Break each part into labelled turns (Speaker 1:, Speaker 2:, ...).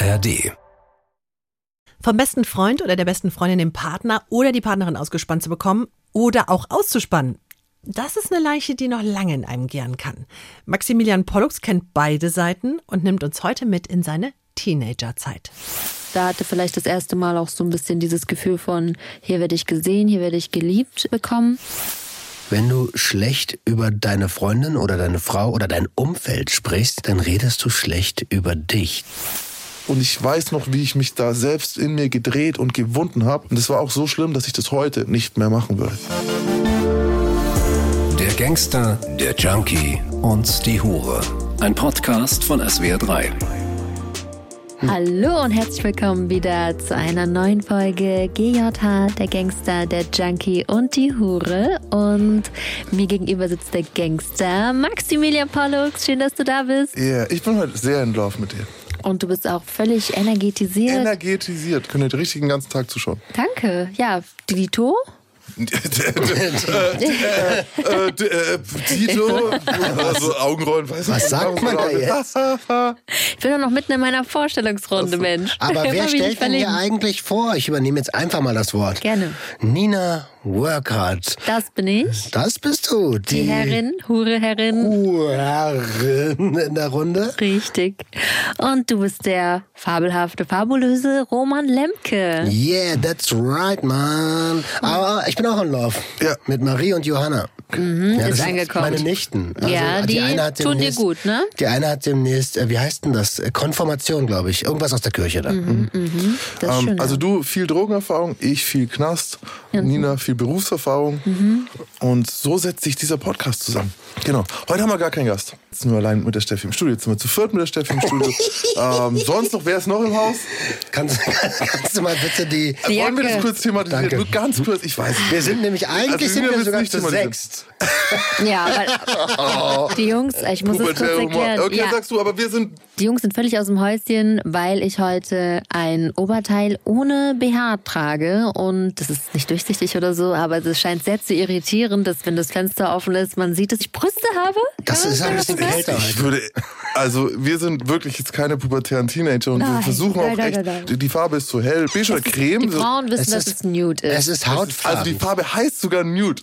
Speaker 1: ARD.
Speaker 2: Vom besten Freund oder der besten Freundin den Partner oder die Partnerin ausgespannt zu bekommen oder auch auszuspannen. Das ist eine Leiche, die noch lange in einem gern kann. Maximilian Pollux kennt beide Seiten und nimmt uns heute mit in seine Teenagerzeit.
Speaker 3: Da hatte vielleicht das erste Mal auch so ein bisschen dieses Gefühl von, hier werde ich gesehen, hier werde ich geliebt bekommen.
Speaker 4: Wenn du schlecht über deine Freundin oder deine Frau oder dein Umfeld sprichst, dann redest du schlecht über dich.
Speaker 5: Und ich weiß noch, wie ich mich da selbst in mir gedreht und gewunden habe. Und es war auch so schlimm, dass ich das heute nicht mehr machen würde.
Speaker 1: Der Gangster, der Junkie und die Hure. Ein Podcast von SWR3.
Speaker 3: Hallo und herzlich willkommen wieder zu einer neuen Folge GJH, der Gangster, der Junkie und die Hure. Und mir gegenüber sitzt der Gangster Maximilian Pollux. Schön, dass du da bist.
Speaker 5: Ja, yeah, ich bin heute sehr in Love mit dir.
Speaker 3: Und du bist auch völlig energetisiert.
Speaker 5: Energetisiert. Könnt ihr den richtigen ganzen Tag zuschauen.
Speaker 3: Danke. Ja, Dito?
Speaker 5: Tito, also Augenrollen, weiß
Speaker 4: Was sagt man da jetzt?
Speaker 3: Ich bin doch noch mitten in meiner Vorstellungsrunde. Mensch.
Speaker 4: Aber wer stellt denn hier eigentlich vor? Ich übernehme jetzt einfach mal das Wort.
Speaker 3: Gerne.
Speaker 4: Nina Workhart.
Speaker 3: Das bin ich.
Speaker 4: Das bist du.
Speaker 3: Die Herrin, Hure-Herrin.
Speaker 4: Uhrherrin in der Runde.
Speaker 3: Richtig. Und du bist der fabelhafte, fabulöse Roman Lemke.
Speaker 4: Yeah, that's right, man. Aber ich bin auch in Love.
Speaker 5: Ja.
Speaker 4: Mit Marie und Johanna.
Speaker 3: Mhm,
Speaker 4: Ja,
Speaker 3: ist angekommen.
Speaker 4: Meine Nichten. Also,
Speaker 3: Ja, die
Speaker 4: eine hat
Speaker 3: tun dir
Speaker 4: demnächst-
Speaker 3: gut, ne?
Speaker 4: Die eine hat demnächst, äh, wie heißt denn das? Äh, Konfirmation, glaube ich. Irgendwas aus der Kirche da.
Speaker 3: Mhm. Das ist
Speaker 5: Ähm, also du viel Drogenerfahrung, ich viel Knast, Nina viel Berufserfahrung.
Speaker 3: Mhm.
Speaker 5: Und so setzt sich dieser Podcast zusammen. Genau. Heute haben wir gar keinen Gast. Jetzt sind wir allein mit der Steffi im Studio. Jetzt sind wir zu viert mit der Steffi im Studio. ähm, sonst noch, wer ist noch im Haus?
Speaker 4: Kannst, kannst du mal bitte die.
Speaker 3: Die
Speaker 5: Wollen wir das kurz thematisieren?
Speaker 4: Danke.
Speaker 5: Nur ganz kurz, ich weiß.
Speaker 4: Wir sind nämlich, eigentlich
Speaker 5: Also,
Speaker 4: sind wir
Speaker 5: will's
Speaker 4: sogar
Speaker 5: nicht
Speaker 4: zu sechst.
Speaker 3: Ja, weil die Jungs, ich muss es kurz erklären.
Speaker 5: Okay,
Speaker 3: ja,
Speaker 5: sagst du, aber wir sind
Speaker 3: die Jungs sind völlig aus dem Häuschen, weil ich heute ein Oberteil ohne BH trage. Und das ist nicht durchsichtig oder so, aber es scheint sehr zu irritieren, dass wenn das Fenster offen ist, man sieht, dass ich Brüste habe.
Speaker 4: Das ist ein
Speaker 3: so
Speaker 4: bisschen kälter
Speaker 5: Ich würde, also wir sind wirklich jetzt keine pubertären Teenager und wir
Speaker 3: Nein,
Speaker 5: versuchen
Speaker 3: nein,
Speaker 5: auch
Speaker 3: nein,
Speaker 5: echt,
Speaker 3: nein, nein.
Speaker 5: die Farbe ist zu hell, beige oder creme.
Speaker 3: Die
Speaker 5: so-
Speaker 3: Frauen wissen,
Speaker 4: Es
Speaker 3: dass
Speaker 4: ist-
Speaker 3: es nude ist.
Speaker 4: Es ist
Speaker 5: Also
Speaker 4: Hautfarben.
Speaker 5: die Farbe heißt sogar Nude.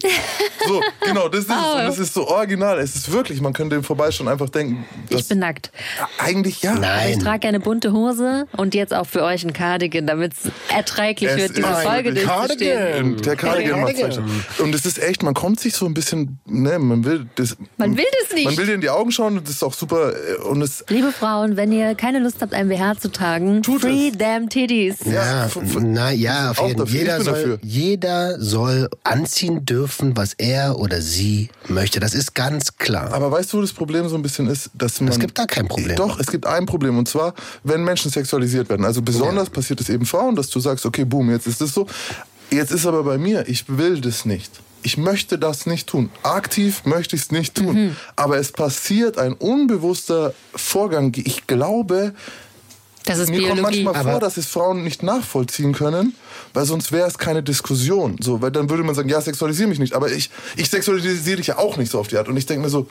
Speaker 5: So, genau, das ist. Und das ist so original. Es ist wirklich, man könnte dem vorbeischauen einfach denken, dass,
Speaker 3: ich bin nackt.
Speaker 5: eigentlich ja.
Speaker 3: Ich
Speaker 4: Nein.
Speaker 3: trage eine bunte Hose und jetzt auch für euch ein Cardigan, damit es erträglich
Speaker 5: Es
Speaker 3: wird, diese Folge durchzustehen.
Speaker 4: Cardigan.
Speaker 5: Der Cardigan macht
Speaker 4: Cardigan.
Speaker 5: Und es ist echt, man kommt sich so ein bisschen, ne, man will das.
Speaker 3: Man will das nicht.
Speaker 5: Man will dir in die Augen schauen und das ist auch super. äh, Und es,
Speaker 3: Liebe Frauen, wenn ihr keine Lust habt, ein BH zu tragen,
Speaker 5: Tut
Speaker 3: free
Speaker 5: es.
Speaker 3: damn titties.
Speaker 4: Ja, na ja, auf jeden.
Speaker 5: Ich
Speaker 4: Jeder soll, jeder soll anziehen dürfen, was er oder sie möchte. Das ist ganz klar.
Speaker 5: aber weißt du, wo das Problem so ein bisschen ist, dass man.
Speaker 4: Es gibt da kein Problem.
Speaker 5: Doch, es gibt ein Problem und zwar, wenn Menschen sexualisiert werden. Also besonders passiert es eben Frauen, dass du sagst, okay, boom, jetzt ist es so. Jetzt ist aber bei mir, ich will das nicht. Ich möchte das nicht tun. Aktiv möchte ich es nicht tun.
Speaker 3: Mhm.
Speaker 5: Aber es passiert ein unbewusster Vorgang. Ich glaube,
Speaker 3: Das ist
Speaker 5: mir kommt
Speaker 3: Biologie.
Speaker 5: manchmal
Speaker 4: Aber-
Speaker 5: vor, dass es Frauen nicht nachvollziehen können, weil sonst wäre es keine Diskussion. So, weil dann würde man sagen, ja, sexualisiere mich nicht. Aber ich, ich sexualisiere dich ja auch nicht so auf die Art. Und ich denke mir so,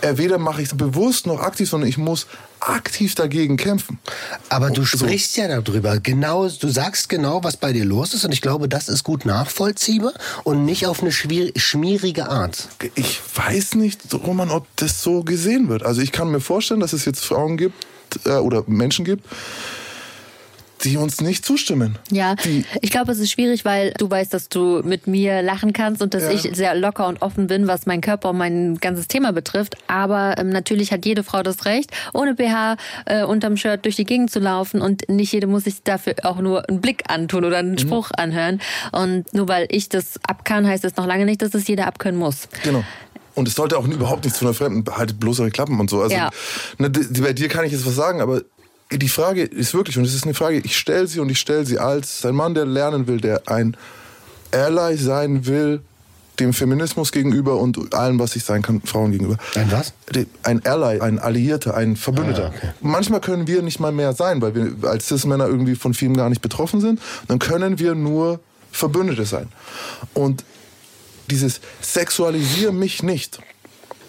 Speaker 5: äh, weder mache ich es bewusst noch aktiv, sondern ich muss aktiv dagegen kämpfen.
Speaker 4: Aber du
Speaker 5: So.
Speaker 4: sprichst ja darüber. Genau, du sagst genau, was bei dir los ist. Und ich glaube, das ist gut nachvollziehbar und nicht auf eine schmierige Art.
Speaker 5: Ich weiß nicht, Roman, ob das so gesehen wird. Also ich kann mir vorstellen, dass es jetzt Frauen gibt äh, oder Menschen gibt, die uns nicht zustimmen.
Speaker 3: Ja,
Speaker 5: Die,
Speaker 3: ich glaube, es ist schwierig, weil du weißt, dass du mit mir lachen kannst und dass
Speaker 5: Ja.
Speaker 3: ich sehr locker und offen bin, was mein Körper und mein ganzes Thema betrifft. Aber ähm, natürlich hat jede Frau das Recht, ohne BH äh, unterm Shirt durch die Gegend zu laufen und nicht jede muss sich dafür auch nur einen Blick antun oder einen Spruch anhören. Und nur weil ich das ab kann, heißt das noch lange nicht, dass es jeder abkönnen muss.
Speaker 5: Genau. Und es sollte auch überhaupt nicht zu einer Fremden, haltet bloß eure Klappen und so. Also,
Speaker 3: Ja.
Speaker 5: ne, bei dir kann ich jetzt was sagen, aber die Frage ist wirklich, und es ist eine Frage, ich stelle sie und ich stelle sie als ein Mann, der lernen will, der ein Ally sein will, dem Feminismus gegenüber und allem, was ich sein kann, Frauen gegenüber.
Speaker 4: Ein was?
Speaker 5: Ein Ally, ein Alliierter, ein Verbündeter.
Speaker 4: Ah, okay.
Speaker 5: Manchmal können wir nicht mal mehr sein, weil wir als Cis-Männer irgendwie von vielem gar nicht betroffen sind. Dann können wir nur Verbündete sein. Und dieses Sexualisier mich nicht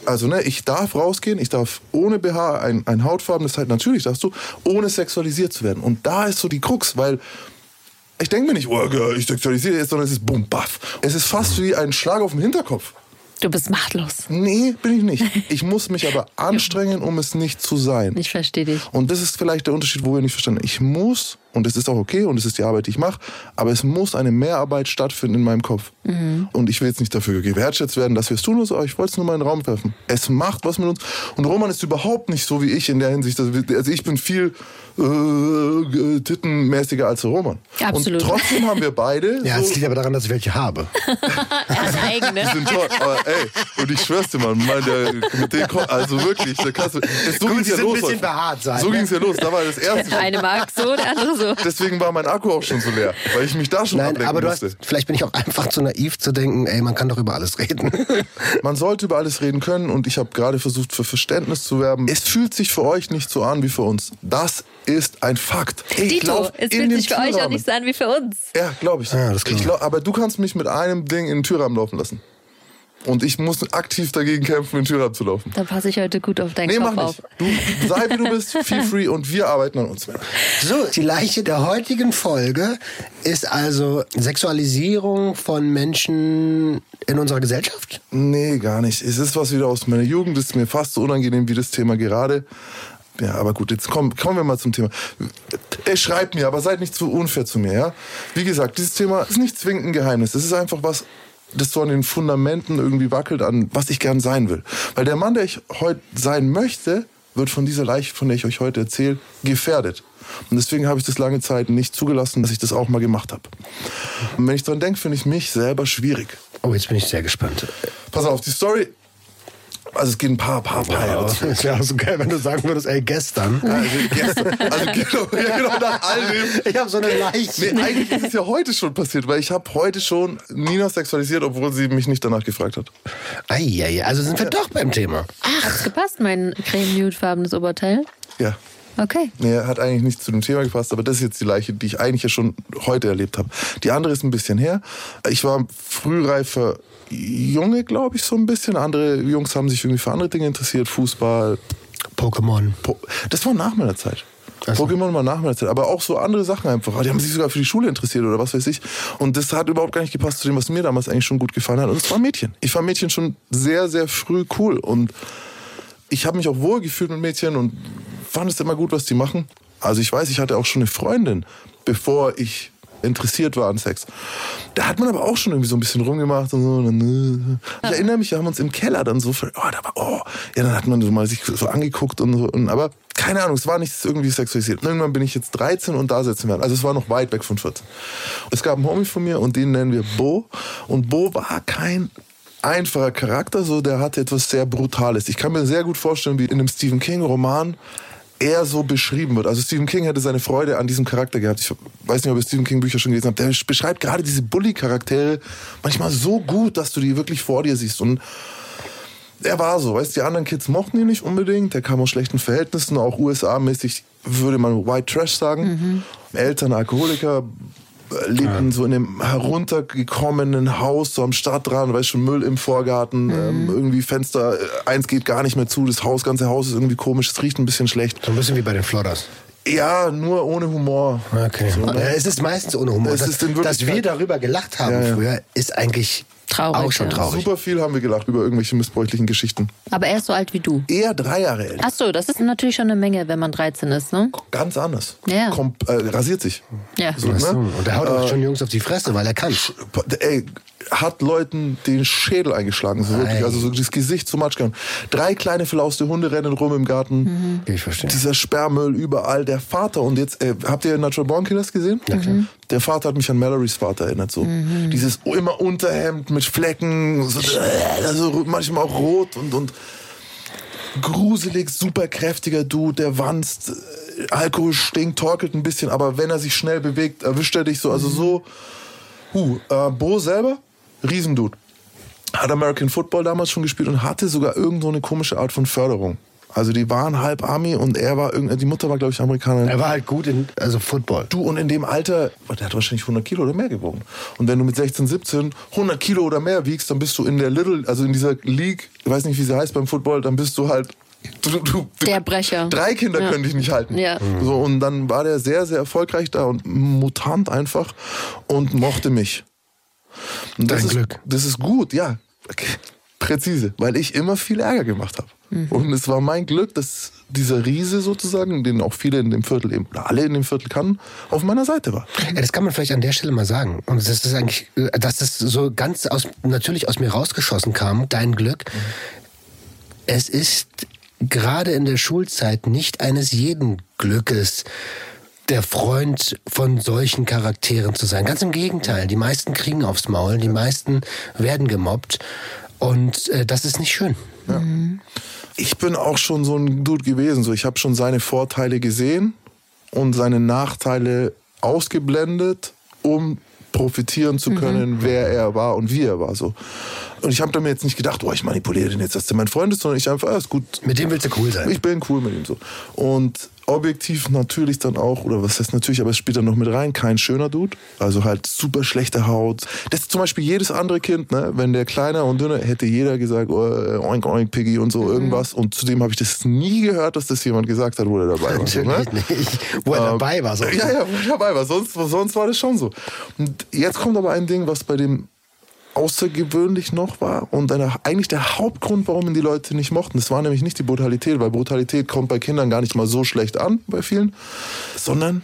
Speaker 5: also ne, ich darf rausgehen, ich darf ohne BH ein, ein hautfarbenes Teil, natürlich darfst du, ohne sexualisiert zu werden. Und da ist so die Krux, weil ich denke mir nicht, oh, ich sexualisiere jetzt, sondern es ist bumm, baff. Es ist fast wie ein Schlag auf den Hinterkopf.
Speaker 3: Du bist machtlos.
Speaker 5: Nee, bin ich nicht. Ich muss mich aber anstrengen, um es nicht zu sein.
Speaker 3: Ich verstehe dich.
Speaker 5: Und das ist vielleicht der Unterschied, wo wir nicht verstanden. Ich muss, und es ist auch okay und es ist die Arbeit, die ich mache, aber es muss eine Mehrarbeit stattfinden in meinem Kopf. Und ich will jetzt nicht dafür gewertschätzt werden, dass wir es tun, also, aber ich wollte es nur mal in den Raum werfen. Es macht was mit uns. Und Roman ist überhaupt nicht so wie ich in der Hinsicht. dass wir- Also ich bin viel äh, tittenmäßiger als Roman.
Speaker 3: Absolut.
Speaker 5: Und trotzdem haben wir beide
Speaker 4: Ja,
Speaker 5: so
Speaker 4: es liegt aber daran, dass ich welche habe.
Speaker 3: Das eigene.
Speaker 5: Die sind toll, aber ey, und ich schwör's dir mal, mein, der, mit dem, also wirklich, der kannst du, es- so ging's
Speaker 4: die
Speaker 5: ja
Speaker 4: sind ein
Speaker 5: los.
Speaker 4: bisschen behaart sein,
Speaker 5: So
Speaker 4: ne?
Speaker 5: ging's ja los, da war das erste.
Speaker 3: Der eine mag so, der andere so.
Speaker 5: Deswegen war mein Akku auch schon so leer, weil ich mich da schon
Speaker 4: Nein,
Speaker 5: ablenken
Speaker 4: aber du
Speaker 5: musste.
Speaker 4: hast, vielleicht bin ich auch einfach zu naiv zu denken, ey, man kann doch über alles reden.
Speaker 5: Man sollte über alles reden können und ich habe gerade versucht, für Verständnis zu werben. Es fühlt sich für euch nicht so an wie für uns. Das ist ein Fakt. Ich
Speaker 3: Dito, es fühlt sich für euch auch
Speaker 5: Türrahmen.
Speaker 3: nicht so an wie für uns.
Speaker 5: Ja, glaube ich.
Speaker 4: Ja, das glaub
Speaker 5: ich
Speaker 4: ich.
Speaker 5: glaub, aber du kannst mich mit einem Ding in den Türrahmen laufen lassen. Und ich muss aktiv dagegen kämpfen, in den Türrahmen zu laufen.
Speaker 3: Da passe ich heute gut auf deinen
Speaker 5: Nee,
Speaker 3: Kopf
Speaker 5: mach
Speaker 3: auf.
Speaker 5: nicht. Du sei wie du bist, feel free und wir arbeiten an uns.
Speaker 4: So, die Leiche der heutigen Folge ist also Sexualisierung von Menschen in unserer Gesellschaft.
Speaker 5: Nee, gar nicht. Es ist was wieder aus meiner Jugend. Es ist mir fast so unangenehm wie das Thema gerade. Ja, aber gut, jetzt kommen, kommen wir mal zum Thema. Ey, schreibt mir, aber seid nicht zu unfair zu mir, ja? Wie gesagt, dieses Thema ist nicht zwingend ein Geheimnis. Es ist einfach was, das so an den Fundamenten irgendwie wackelt, an was ich gern sein will. Weil der Mann, der ich heute sein möchte, wird von dieser Leiche, von der ich euch heute erzähle, gefährdet. Und deswegen habe ich das lange Zeit nicht zugelassen, dass ich das auch mal gemacht habe. Und wenn ich dran denke, finde ich mich selber schwierig.
Speaker 4: Oh, jetzt bin ich sehr gespannt.
Speaker 5: Pass auf, die Story. Also es geht ein paar, paar, paar Jahre zurück.
Speaker 4: Es wäre so geil, wenn du sagen würdest, ey, gestern.
Speaker 5: Also gestern, also genau, ja, genau nach all dem.
Speaker 4: Ich habe so eine Leiche.
Speaker 5: Nee, eigentlich ist es ja heute schon passiert, weil ich habe heute schon Nina sexualisiert, obwohl sie mich nicht danach gefragt hat.
Speaker 4: Eieiei, also sind wir doch beim Thema.
Speaker 3: Hat's gepasst, mein creme-nude-farbenes Oberteil?
Speaker 5: Ja.
Speaker 3: Okay.
Speaker 5: Nee, hat eigentlich nicht zu dem Thema gepasst, aber das ist jetzt die Leiche, die ich eigentlich ja schon heute erlebt habe. Die andere ist ein bisschen her. Ich war frühreifer Junge, glaube ich, so ein bisschen. Andere Jungs haben sich irgendwie für andere Dinge interessiert, Fußball,
Speaker 4: Pokémon.
Speaker 5: Po das war nach meiner Zeit.
Speaker 4: Ach so.
Speaker 5: Pokémon war nach meiner Zeit, aber auch so andere Sachen einfach. Die haben sich sogar für die Schule interessiert oder was weiß ich. Und das hat überhaupt gar nicht gepasst zu dem, was mir damals eigentlich schon gut gefallen hat. Und es war Mädchen. Ich fand Mädchen schon sehr, sehr früh cool. Und ich habe mich auch wohl gefühlt mit Mädchen und fand es immer gut, was die machen. Also ich weiß, ich hatte auch schon eine Freundin, bevor ich interessiert war an Sex. Da hat man aber auch schon irgendwie so ein bisschen rumgemacht und so. äh. Ich erinnere mich, wir haben uns im Keller dann so, oh, da war, oh, ja, dann hat man so mal sich so angeguckt und so. Und, aber keine Ahnung, es war nicht irgendwie sexualisiert. Irgendwann bin ich jetzt 13 und da sitzen wir. Also es war noch weit weg von 14. Es gab einen Homie von mir und den nennen wir Bo. Und Bo war kein einfacher Charakter, so der hatte etwas sehr Brutales. Ich kann mir sehr gut vorstellen, wie in einem Stephen King-Roman er so beschrieben wird. Also Stephen King hätte seine Freude an diesem Charakter gehabt. Ich weiß nicht, ob ihr Stephen King Bücher schon gelesen habt. Der beschreibt gerade diese Bully-Charaktere manchmal so gut, dass du die wirklich vor dir siehst. Und er war so, weißt du, die anderen Kids mochten ihn nicht unbedingt. Der kam aus schlechten Verhältnissen, auch USA-mäßig würde man White Trash sagen. Eltern Alkoholiker, äh, lebten so in einem heruntergekommenen Haus, so am Stadtrand, weißt schon, Müll im Vorgarten, ähm, irgendwie Fenster, äh, eins geht gar nicht mehr zu, das Haus, ganze Haus ist irgendwie komisch, es riecht ein bisschen schlecht.
Speaker 4: So ein bisschen wie bei den Flodders.
Speaker 5: Ja, nur ohne Humor.
Speaker 4: Okay.
Speaker 5: So, ne?
Speaker 4: es ist meistens ohne Humor.
Speaker 5: Es
Speaker 4: dass,
Speaker 5: ist in
Speaker 4: dass wir darüber gelacht haben
Speaker 5: Ja, ja.
Speaker 4: früher, ist eigentlich
Speaker 3: Traurig,
Speaker 4: auch schon traurig.
Speaker 5: Super viel haben wir gelacht über irgendwelche missbräuchlichen Geschichten.
Speaker 3: Aber er ist so alt wie du.
Speaker 5: Eher drei Jahre älter.
Speaker 3: Ach so, das ist natürlich schon eine Menge, wenn man 13 ist, ne?
Speaker 5: Ganz anders.
Speaker 3: Ja.
Speaker 5: Kom äh, rasiert sich.
Speaker 3: Ja.
Speaker 5: So, ne?
Speaker 4: Und der haut
Speaker 5: Äh,
Speaker 4: auch schon Jungs auf die Fresse, weil er kann.
Speaker 5: ey, hat Leuten den Schädel eingeschlagen, so wirklich. Also so das Gesicht zu Matsch gehauen. Drei kleine verlauste Hunde rennen rum im Garten.
Speaker 4: Ich verstehe.
Speaker 5: Dieser Sperrmüll überall. Der Vater und jetzt, äh, habt ihr Natural Born Killers gesehen? Ja, klar. Der Vater hat mich an Malorys Vater erinnert. So. Dieses immer Unterhemd mit Flecken, so, äh, also manchmal auch rot und, und gruselig, super kräftiger Dude, der wanzt, äh, Alkohol stinkt, torkelt ein bisschen, aber wenn er sich schnell bewegt, erwischt er dich so. Also so, huh, äh, Bo selber, Riesendude. Hat American Football damals schon gespielt und hatte sogar irgendwo eine komische Art von Förderung. Also die waren halb Army und er war irgendwie, die Mutter war glaube ich Amerikanerin.
Speaker 4: Er war halt gut in, also Football.
Speaker 5: Du und in dem Alter, der hat wahrscheinlich 100 Kilo oder mehr gewogen. Und wenn du mit 16, 17 100 Kilo oder mehr wiegst, dann bist du in der Little, also in dieser League, ich weiß nicht, wie sie heißt beim Football, dann bist du halt Du, du,
Speaker 3: Der Brecher.
Speaker 5: Drei Kinder
Speaker 3: Ja.
Speaker 5: können dich nicht halten.
Speaker 3: Ja.
Speaker 5: So, und dann war der sehr, sehr erfolgreich da und mutant einfach und mochte mich. Und das
Speaker 4: Dein
Speaker 5: ist,
Speaker 4: Glück.
Speaker 5: Das ist gut, ja. Okay. Präzise, weil ich immer viel Ärger gemacht habe.
Speaker 3: Mhm.
Speaker 5: Und es war mein Glück, dass dieser Riese sozusagen, den auch viele in dem Viertel eben, oder alle in dem Viertel kannten, auf meiner Seite war.
Speaker 4: Ja, das kann man vielleicht an der Stelle mal sagen. Und das ist eigentlich, äh, dass das so ganz aus, natürlich aus mir rausgeschossen kam, dein Glück. Es ist gerade in der Schulzeit nicht eines jeden Glückes, der Freund von solchen Charakteren zu sein. Ganz im Gegenteil. Die meisten kriegen aufs Maul, die meisten werden gemobbt. Und äh, das ist nicht schön.
Speaker 5: Ich bin auch schon so ein Dude gewesen. So, ich habe schon seine Vorteile gesehen und seine Nachteile ausgeblendet, um profitieren zu können, wer er war und wie er war. So. Und ich habe mir jetzt nicht gedacht, oh, ich manipuliere den jetzt, dass der mein Freund ist, sondern ich einfach, ah, ist gut.
Speaker 4: Mit dem willst du cool sein.
Speaker 5: Ich bin cool mit ihm so. Und objektiv natürlich dann auch, oder was heißt natürlich, aber es spielt dann noch mit rein, kein schöner Dude. Also halt super schlechte Haut. Das ist zum Beispiel jedes andere Kind, ne? wenn der kleiner und dünner, hätte jeder gesagt, oh, oink, oink, Piggy und so irgendwas. Und zudem habe ich das nie gehört, dass das jemand gesagt hat, wo er dabei war. So, ne?
Speaker 4: Natürlich nicht. Wo er
Speaker 5: Ähm,
Speaker 4: dabei war. So.
Speaker 5: Ja, ja, wo ich dabei war. Sonst, sonst war das schon so. Und jetzt kommt aber ein Ding, was bei dem außergewöhnlich noch war und einer, eigentlich der Hauptgrund, warum ihn die Leute nicht mochten. Das war nämlich nicht die Brutalität, weil Brutalität kommt bei Kindern gar nicht mal so schlecht an, bei vielen, sondern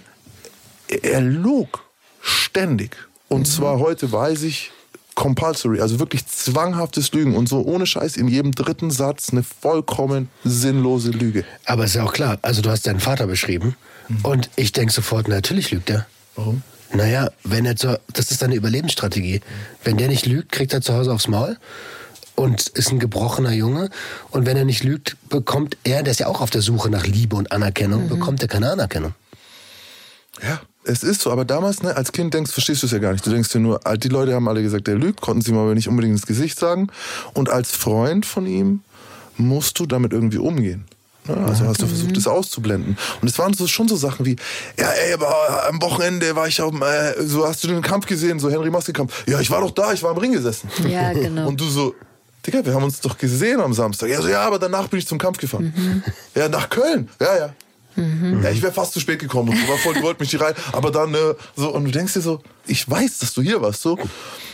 Speaker 5: er log ständig. Und zwar heute weiß ich, compulsory, also wirklich zwanghaftes Lügen und so ohne Scheiß in jedem dritten Satz eine vollkommen sinnlose Lüge.
Speaker 4: Aber ist ja auch klar, also du hast deinen Vater beschrieben und ich denke sofort, natürlich lügt er.
Speaker 5: Warum?
Speaker 4: Naja, wenn er zu, das ist seine Überlebensstrategie. Wenn der nicht lügt, kriegt er zu Hause aufs Maul und ist ein gebrochener Junge. Und wenn er nicht lügt, bekommt er, der ist ja auch auf der Suche nach Liebe und Anerkennung, bekommt er keine Anerkennung.
Speaker 5: Ja, es ist so, aber damals, ne, als Kind denkst, verstehst du es ja gar nicht. Du denkst dir nur, die Leute haben alle gesagt, der lügt, konnten sie ihm aber nicht unbedingt ins Gesicht sagen. Und als Freund von ihm musst du damit irgendwie umgehen. Ne? Also hast du versucht, das auszublenden. Und es waren so, schon so Sachen wie, ja, ey, aber am Wochenende war ich auf dem, äh, so hast du den Kampf gesehen, so Henry Maske-Kampf. Ja, ich war doch da, ich war im Ring gesessen.
Speaker 3: Ja, genau.
Speaker 5: Und du so, Digga, wir haben uns doch gesehen am Samstag. Ja, so, ja, aber danach bin ich zum Kampf gefahren. Ja, nach Köln. Ja, ja. Ja, ich wäre fast zu spät gekommen. Und du war voll, die wollten mich hier rein. Aber dann, äh, so, und du denkst dir so, ich weiß, dass du hier warst, so.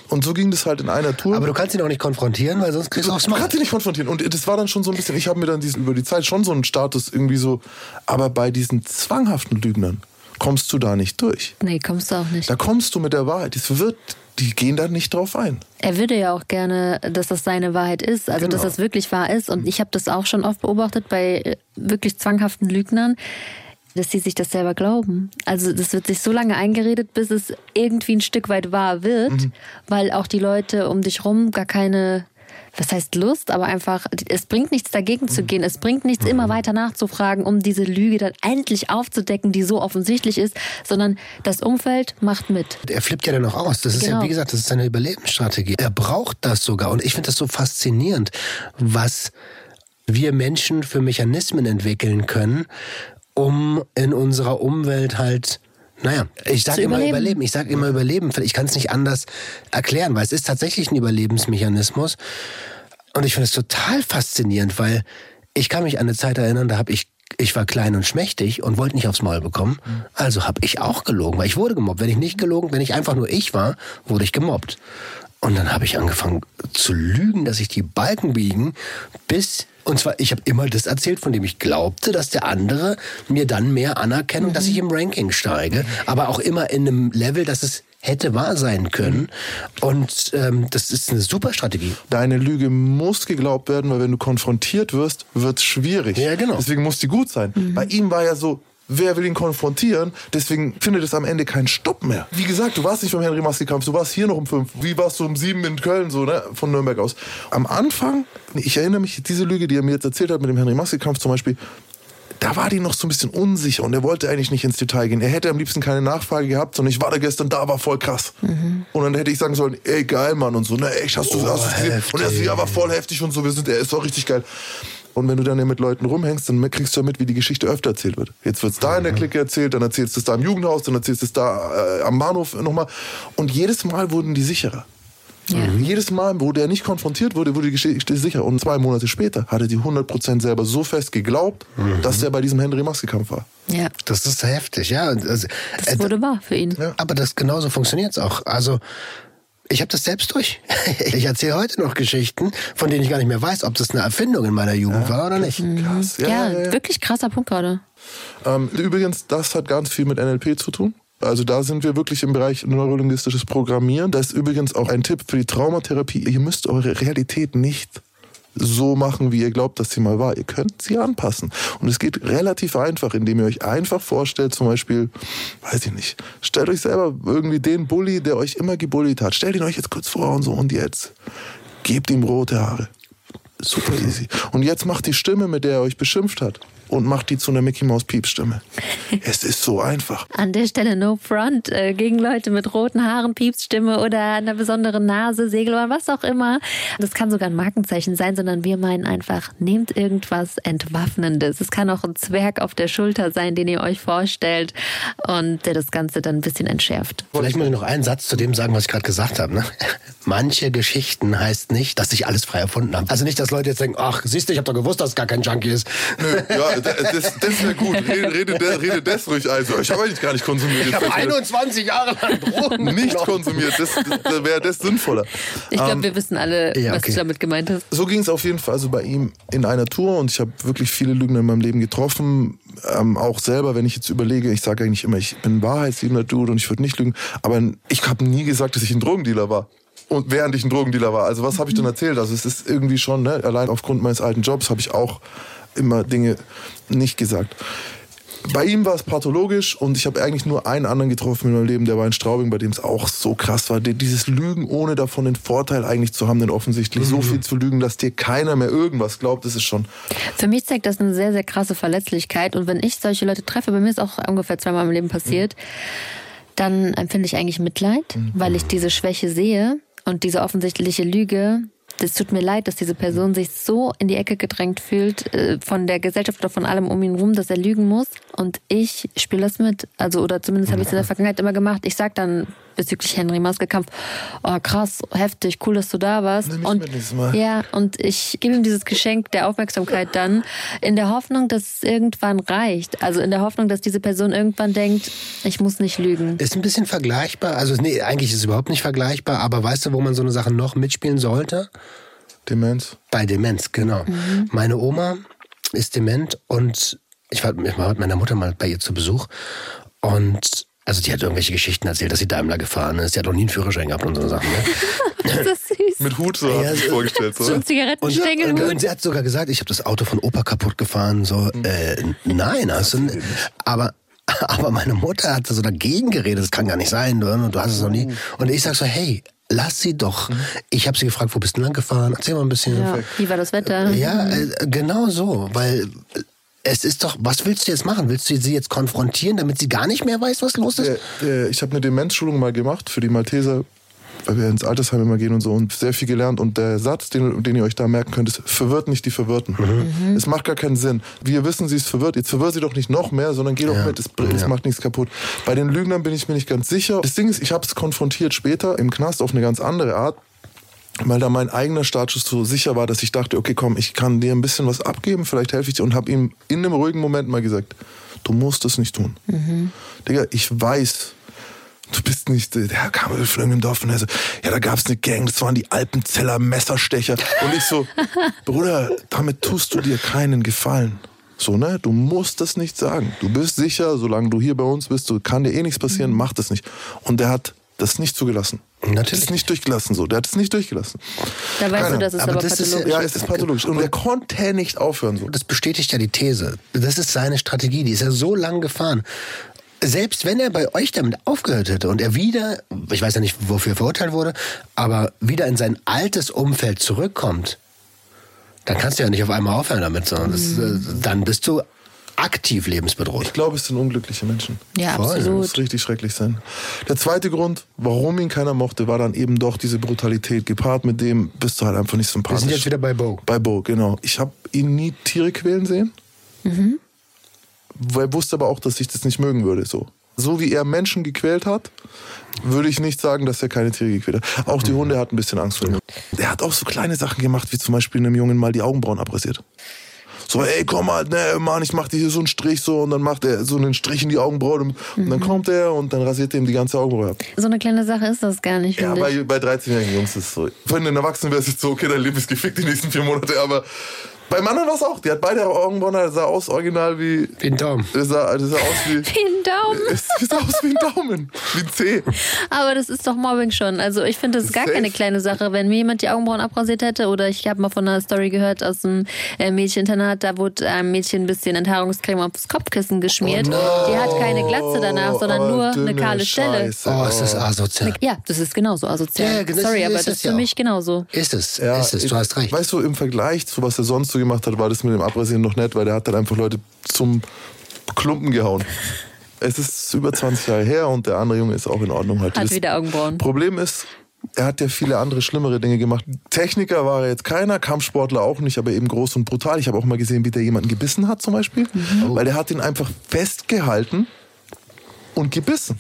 Speaker 5: Und so ging das halt in einer Tour.
Speaker 4: Aber du kannst ihn auch nicht konfrontieren, weil sonst kriegst du aufs
Speaker 5: Du
Speaker 4: Maul.
Speaker 5: kannst ihn nicht konfrontieren. Und das war dann schon so ein bisschen, ich habe mir dann diesen, über die Zeit schon so einen Status irgendwie so, aber bei diesen zwanghaften Lügnern kommst du da nicht durch.
Speaker 3: nee, kommst du auch nicht.
Speaker 5: Da kommst du mit der Wahrheit. Das wird, die gehen da nicht drauf ein.
Speaker 3: Er würde ja auch gerne, dass das seine Wahrheit ist, also dass
Speaker 5: Genau.
Speaker 3: das wirklich wahr ist. Und ich habe das auch schon oft beobachtet bei äh, wirklich zwanghaften Lügnern, dass sie sich das selber glauben. Also das wird sich so lange eingeredet, bis es irgendwie ein Stück weit wahr wird, weil auch die Leute um dich rum gar keine, was heißt Lust, aber einfach, es bringt nichts dagegen zu gehen. Es bringt nichts immer weiter nachzufragen, um diese Lüge dann endlich aufzudecken, die so offensichtlich ist, sondern das Umfeld macht mit.
Speaker 4: Er flippt ja dann auch aus. Das ist ja,
Speaker 3: Genau.
Speaker 4: wie gesagt, das ist seine Überlebensstrategie. Er braucht das sogar. Und ich finde das so faszinierend, was wir Menschen für Mechanismen entwickeln können, um in unserer Umwelt halt naja, ich sage immer
Speaker 3: überleben.
Speaker 4: überleben. Ich sage immer überleben. Ich kann es nicht anders erklären, weil es ist tatsächlich ein Überlebensmechanismus. Und ich finde es total faszinierend, weil ich kann mich an eine Zeit erinnern, da habe ich ich war klein und schmächtig und wollte nicht aufs Maul bekommen. Also habe ich auch gelogen, weil ich wurde gemobbt. Wenn ich nicht gelogen, wenn ich einfach nur ich war, wurde ich gemobbt. Und dann habe ich angefangen zu lügen, dass ich die Balken biegen, bis und zwar ich habe immer das erzählt, von dem ich glaubte, dass der andere mir dann mehr Anerkennung, dass ich im Ranking steige, aber auch immer in einem Level, dass es hätte wahr sein können. Und ähm, das ist eine super Strategie.
Speaker 5: Deine Lüge muss geglaubt werden, weil wenn du konfrontiert wirst, wird es schwierig.
Speaker 4: Ja, genau.
Speaker 5: Deswegen muss die gut sein. Bei ihm war ja so, wer will ihn konfrontieren? Deswegen findet es am Ende keinen Stopp mehr. Wie gesagt, du warst nicht beim Henry Maske-Kampf, du warst hier noch um fünf. Wie warst du um sieben in Köln, so, ne? Von Nürnberg aus. Am Anfang, ich erinnere mich, diese Lüge, die er mir jetzt erzählt hat mit dem Henry Maske-Kampf zum Beispiel, da war die noch so ein bisschen unsicher und er wollte eigentlich nicht ins Detail gehen. Er hätte am liebsten keine Nachfrage gehabt, sondern ich war da gestern da, war voll krass. Und dann hätte ich sagen sollen, ey, geil, Mann, und so, ne, ey, hast du,
Speaker 4: Oh,
Speaker 5: hast gesehen? Und er so, ja, war voll heftig und so, wir sind, er ist doch richtig geil. Und wenn du dann ja mit Leuten rumhängst, dann kriegst du ja mit, wie die Geschichte öfter erzählt wird. Jetzt wird's da in der Clique erzählt, dann erzählst du es da im Jugendhaus, dann erzählst du es da äh, am Bahnhof nochmal. Und jedes Mal wurden die sicherer. Jedes Mal, wo der nicht konfrontiert wurde, wurde die Geschichte sicher. Und zwei Monate später hat er die 100% selber so fest geglaubt, dass er bei diesem Henry Maske-Kampf war.
Speaker 3: Ja,
Speaker 4: Das ist heftig, ja. Also,
Speaker 3: das
Speaker 4: äh,
Speaker 3: wurde wahr für ihn.
Speaker 4: aber das genauso funktioniert es auch. Also ich habe das selbst durch. Ich erzähle heute noch Geschichten, von denen ich gar nicht mehr weiß, ob das eine Erfindung in meiner Jugend war oder nicht.
Speaker 5: Krass.
Speaker 3: Ja, wirklich krasser Punkt gerade.
Speaker 5: Ähm, übrigens, das hat ganz viel mit NLP zu tun. Also da sind wir wirklich im Bereich neurolinguistisches Programmieren. Das ist übrigens auch ein Tipp für die Traumatherapie. Ihr müsst eure Realität nicht so machen, wie ihr glaubt, dass sie mal war. Ihr könnt sie anpassen. Und es geht relativ einfach, indem ihr euch einfach vorstellt, zum Beispiel, weiß ich nicht, stellt euch selber irgendwie den Bully, der euch immer gebullied hat. Stellt ihn euch jetzt kurz vor und so und jetzt gebt ihm rote Haare. Super easy. Und jetzt macht die Stimme, mit der er euch beschimpft hat, und macht die zu einer Mickey Maus Piepstimme. es ist so einfach.
Speaker 3: An der Stelle No Front äh, gegen Leute mit roten Haaren, Piepsstimme oder einer besonderen Nase, Segelohren, was auch immer. Das kann sogar ein Markenzeichen sein, sondern wir meinen einfach, nehmt irgendwas Entwaffnendes. Es kann auch ein Zwerg auf der Schulter sein, den ihr euch vorstellt und der das Ganze dann ein bisschen entschärft.
Speaker 4: Vielleicht muss ich noch einen Satz zu dem sagen, was ich gerade gesagt habe. Ne? Manche Geschichten heißt nicht, dass ich alles frei erfunden habe. Also nicht, dass Leute jetzt denken, ach, siehst du, ich habe doch gewusst, dass es gar kein Junkie ist.
Speaker 5: Nö, ja, das, das wäre gut. Rede, rede, de- rede das ruhig also. Ich habe eigentlich gar nicht konsumiert.
Speaker 4: Ich habe 21 Jahre lang Drogen
Speaker 5: nicht
Speaker 4: genommen.
Speaker 5: konsumiert. Das, das wäre das sinnvoller.
Speaker 3: Ich glaube, wir wissen alle,
Speaker 4: ja,
Speaker 3: was
Speaker 4: okay.
Speaker 3: du damit gemeint hast.
Speaker 5: so ging es auf jeden Fall also bei ihm in einer Tour und ich habe wirklich viele Lügner in meinem Leben getroffen. Ähm, auch selber, wenn ich jetzt überlege, ich sage eigentlich immer, ich bin ein wahrheitsliebender Dude und ich würde nicht lügen. Aber ich habe nie gesagt, dass ich ein Drogendealer war. Und während ich ein Drogendealer war. Also was habe ich denn erzählt? Also es ist irgendwie schon, ne, allein aufgrund meines alten Jobs habe ich auch immer Dinge nicht gesagt. Bei ihm war es pathologisch und ich habe eigentlich nur einen anderen getroffen in meinem Leben, der war in Straubing, bei dem es auch so krass war. Die- Dieses Lügen, ohne davon den Vorteil eigentlich zu haben, denn offensichtlich so viel zu lügen, dass dir keiner mehr irgendwas glaubt, das ist schon.
Speaker 3: Für mich zeigt das eine sehr, sehr krasse Verletzlichkeit. Und wenn ich solche Leute treffe, bei mir ist auch ungefähr zweimal im Leben passiert, dann empfinde ich eigentlich Mitleid, weil ich diese Schwäche sehe und diese offensichtliche Lüge. Das tut mir leid, dass diese Person sich so in die Ecke gedrängt fühlt äh, von der Gesellschaft oder von allem um ihn rum, dass er lügen muss. Und ich spiele das mit. Also, oder zumindest habe ich es in der Vergangenheit immer gemacht. Ich sag dann bezüglich Henry Maske-Kampf, oh krass, heftig, cool, dass du da warst.
Speaker 5: Nimm
Speaker 3: und
Speaker 5: Mal.
Speaker 3: ja, und ich gebe ihm dieses Geschenk der Aufmerksamkeit dann in der Hoffnung, dass es irgendwann reicht. Also in der Hoffnung, dass diese Person irgendwann denkt, ich muss nicht lügen.
Speaker 4: Ist ein bisschen vergleichbar. Also nee, eigentlich ist es überhaupt nicht vergleichbar. Aber weißt du, wo man so eine Sache noch mitspielen sollte?
Speaker 5: Demenz.
Speaker 4: Bei Demenz, genau. Meine Oma ist dement und ich war, ich war mit meiner Mutter mal bei ihr zu Besuch und also die hat irgendwelche Geschichten erzählt, dass sie Daimler gefahren ist. Sie hat noch nie einen Führerschein gehabt und so Sachen. Ne?
Speaker 3: Das ist süß.
Speaker 5: Mit Hut, so
Speaker 4: Ja,
Speaker 5: hat sich
Speaker 4: so-
Speaker 5: vorgestellt.
Speaker 3: So
Speaker 5: So.
Speaker 3: ein
Speaker 4: Und, und, und sie hat sogar gesagt, ich habe das Auto von Opa kaputt gefahren. So, äh, nein, hast du nicht. Aber, aber meine Mutter hat so dagegen geredet, das kann gar nicht sein, du, du hast es noch nie. Und ich sag so, hey, lass sie doch. Ich habe sie gefragt, wo bist du lang gefahren? Erzähl mal ein bisschen.
Speaker 3: Ja, wie war das Wetter?
Speaker 4: Ja, äh, genau so, weil es ist doch, was willst du jetzt machen? Willst du sie jetzt konfrontieren, damit sie gar nicht mehr weiß, was los ist?
Speaker 5: Der, der, ich habe eine Demenzschulung mal gemacht für die Malteser, weil wir ins Altersheim immer gehen und so und sehr viel gelernt. Und der Satz, den, den ihr euch da merken könnt, ist, verwirrt nicht die Verwirrten. Es macht gar keinen Sinn. Wir wissen, sie ist verwirrt. Jetzt verwirrt sie doch nicht noch mehr, sondern geh doch mit. Es, es macht nichts kaputt. Bei den Lügnern bin ich mir nicht ganz sicher. Das Ding ist, ich habe es konfrontiert später im Knast auf eine ganz andere Art. Weil da mein eigener Status so sicher war, dass ich dachte, okay, komm, ich kann dir ein bisschen was abgeben, vielleicht helfe ich dir. Und habe ihm in einem ruhigen Moment mal gesagt, du musst es nicht tun. Digga, ich weiß, du bist nicht, der kam von irgendeinem Dorf und er so, ja, da gab es eine Gang, das waren die Alpenzeller Messerstecher. Und ich so, Bruder, damit tust du dir keinen Gefallen. So, ne? Du musst das nicht sagen. Du bist sicher, solange du hier bei uns bist, du kann dir eh nichts passieren, mach das nicht. Und der hat das nicht zugelassen.
Speaker 4: Natürlich.
Speaker 5: Das ist nicht durchgelassen so. Der hat es nicht durchgelassen.
Speaker 3: Da weißt
Speaker 5: Keiner.
Speaker 3: du, dass es
Speaker 4: Aber
Speaker 3: aber,
Speaker 4: das ist ja-
Speaker 3: pathologisch
Speaker 5: Ja, es ist pathologisch. Und er konnte nicht aufhören so.
Speaker 4: Das bestätigt ja die These. Das ist seine Strategie, die ist ja so lang gefahren. Selbst wenn er bei euch damit aufgehört hätte und er wieder, ich weiß ja nicht, wofür er verurteilt wurde, aber wieder in sein altes Umfeld zurückkommt, dann kannst du ja nicht auf einmal aufhören damit, sondern das, äh, dann bist du aktiv lebensbedroht.
Speaker 5: Ich glaube, es sind unglückliche Menschen.
Speaker 3: Ja,
Speaker 4: Voll.
Speaker 5: Das
Speaker 3: absolut.
Speaker 5: muss richtig schrecklich sein. Der zweite Grund, warum ihn keiner mochte, war dann eben doch diese Brutalität. Gepaart mit dem bist du halt einfach nicht
Speaker 4: Wir
Speaker 5: sympathisch.
Speaker 4: sind jetzt wieder bei Bo.
Speaker 5: Bei Bo, genau. Ich habe ihn nie Tiere quälen sehen. Weil er wusste aber auch, dass ich das nicht mögen würde. So. so wie er Menschen gequält hat, würde ich nicht sagen, dass er keine Tiere gequält hat. Auch die Hunde hatten ein bisschen Angst vor ihm. Er hat auch so kleine Sachen gemacht, wie zum Beispiel einem Jungen mal die Augenbrauen abrasiert. So, ey, komm mal, ne, Mann, ich mach dir hier so einen Strich so und dann macht er so einen Strich in die Augenbraue und, und dann kommt er und dann rasiert er ihm die ganze Augenbraue ab.
Speaker 3: So eine kleine Sache ist das gar nicht,
Speaker 5: Ja, bei, bei 13-jährigen Jungs ist es so. Für einen Erwachsenen wäre es jetzt so, okay, dein Leben ist gefickt die nächsten vier Monate, aber beim anderen war es auch. Die hat beide Augenbrauen, sah aus original wie.
Speaker 4: Wie ein Daumen.
Speaker 5: Sah, sah aus wie.
Speaker 3: Wie ein Daumen.
Speaker 5: Es sah aus wie ein Daumen. Wie ein Zeh.
Speaker 3: Aber das ist doch Mobbing schon. Also ich finde, das ist gar
Speaker 5: Safe.
Speaker 3: keine kleine Sache. Wenn mir jemand die Augenbrauen abrasiert hätte oder ich habe mal von einer Story gehört aus einem äh, Mädcheninternat, da wurde einem Mädchen ein bisschen Enthaarungscreme aufs Kopfkissen geschmiert. Die hat keine Glatze danach, sondern
Speaker 5: Oh,
Speaker 3: nur eine kahle Stelle.
Speaker 4: Oh, ist das asozial.
Speaker 3: Ja, das ist genauso asozial.
Speaker 4: Ja, genau,
Speaker 3: Sorry,
Speaker 4: ist
Speaker 3: aber das ist
Speaker 4: ja
Speaker 3: für
Speaker 4: auch.
Speaker 3: mich genauso.
Speaker 4: Ist es,
Speaker 5: Ja,
Speaker 4: ist es, du hast recht.
Speaker 5: Weißt du, im Vergleich zu was er sonst gemacht hat, war das mit dem Abrasieren noch nett, weil der hat dann einfach Leute zum Klumpen gehauen. Es ist über 20 Jahre her und der andere Junge ist auch in Ordnung. Halt.
Speaker 3: Hat
Speaker 5: Das
Speaker 3: wieder Augenbrauen.
Speaker 5: Problem ist, er hat ja viele andere schlimmere Dinge gemacht. Techniker war er jetzt keiner, Kampfsportler auch nicht, aber eben groß und brutal. Ich habe auch mal gesehen, wie der jemanden gebissen hat zum Beispiel,
Speaker 3: Mhm.
Speaker 5: weil der hat ihn einfach festgehalten und gebissen.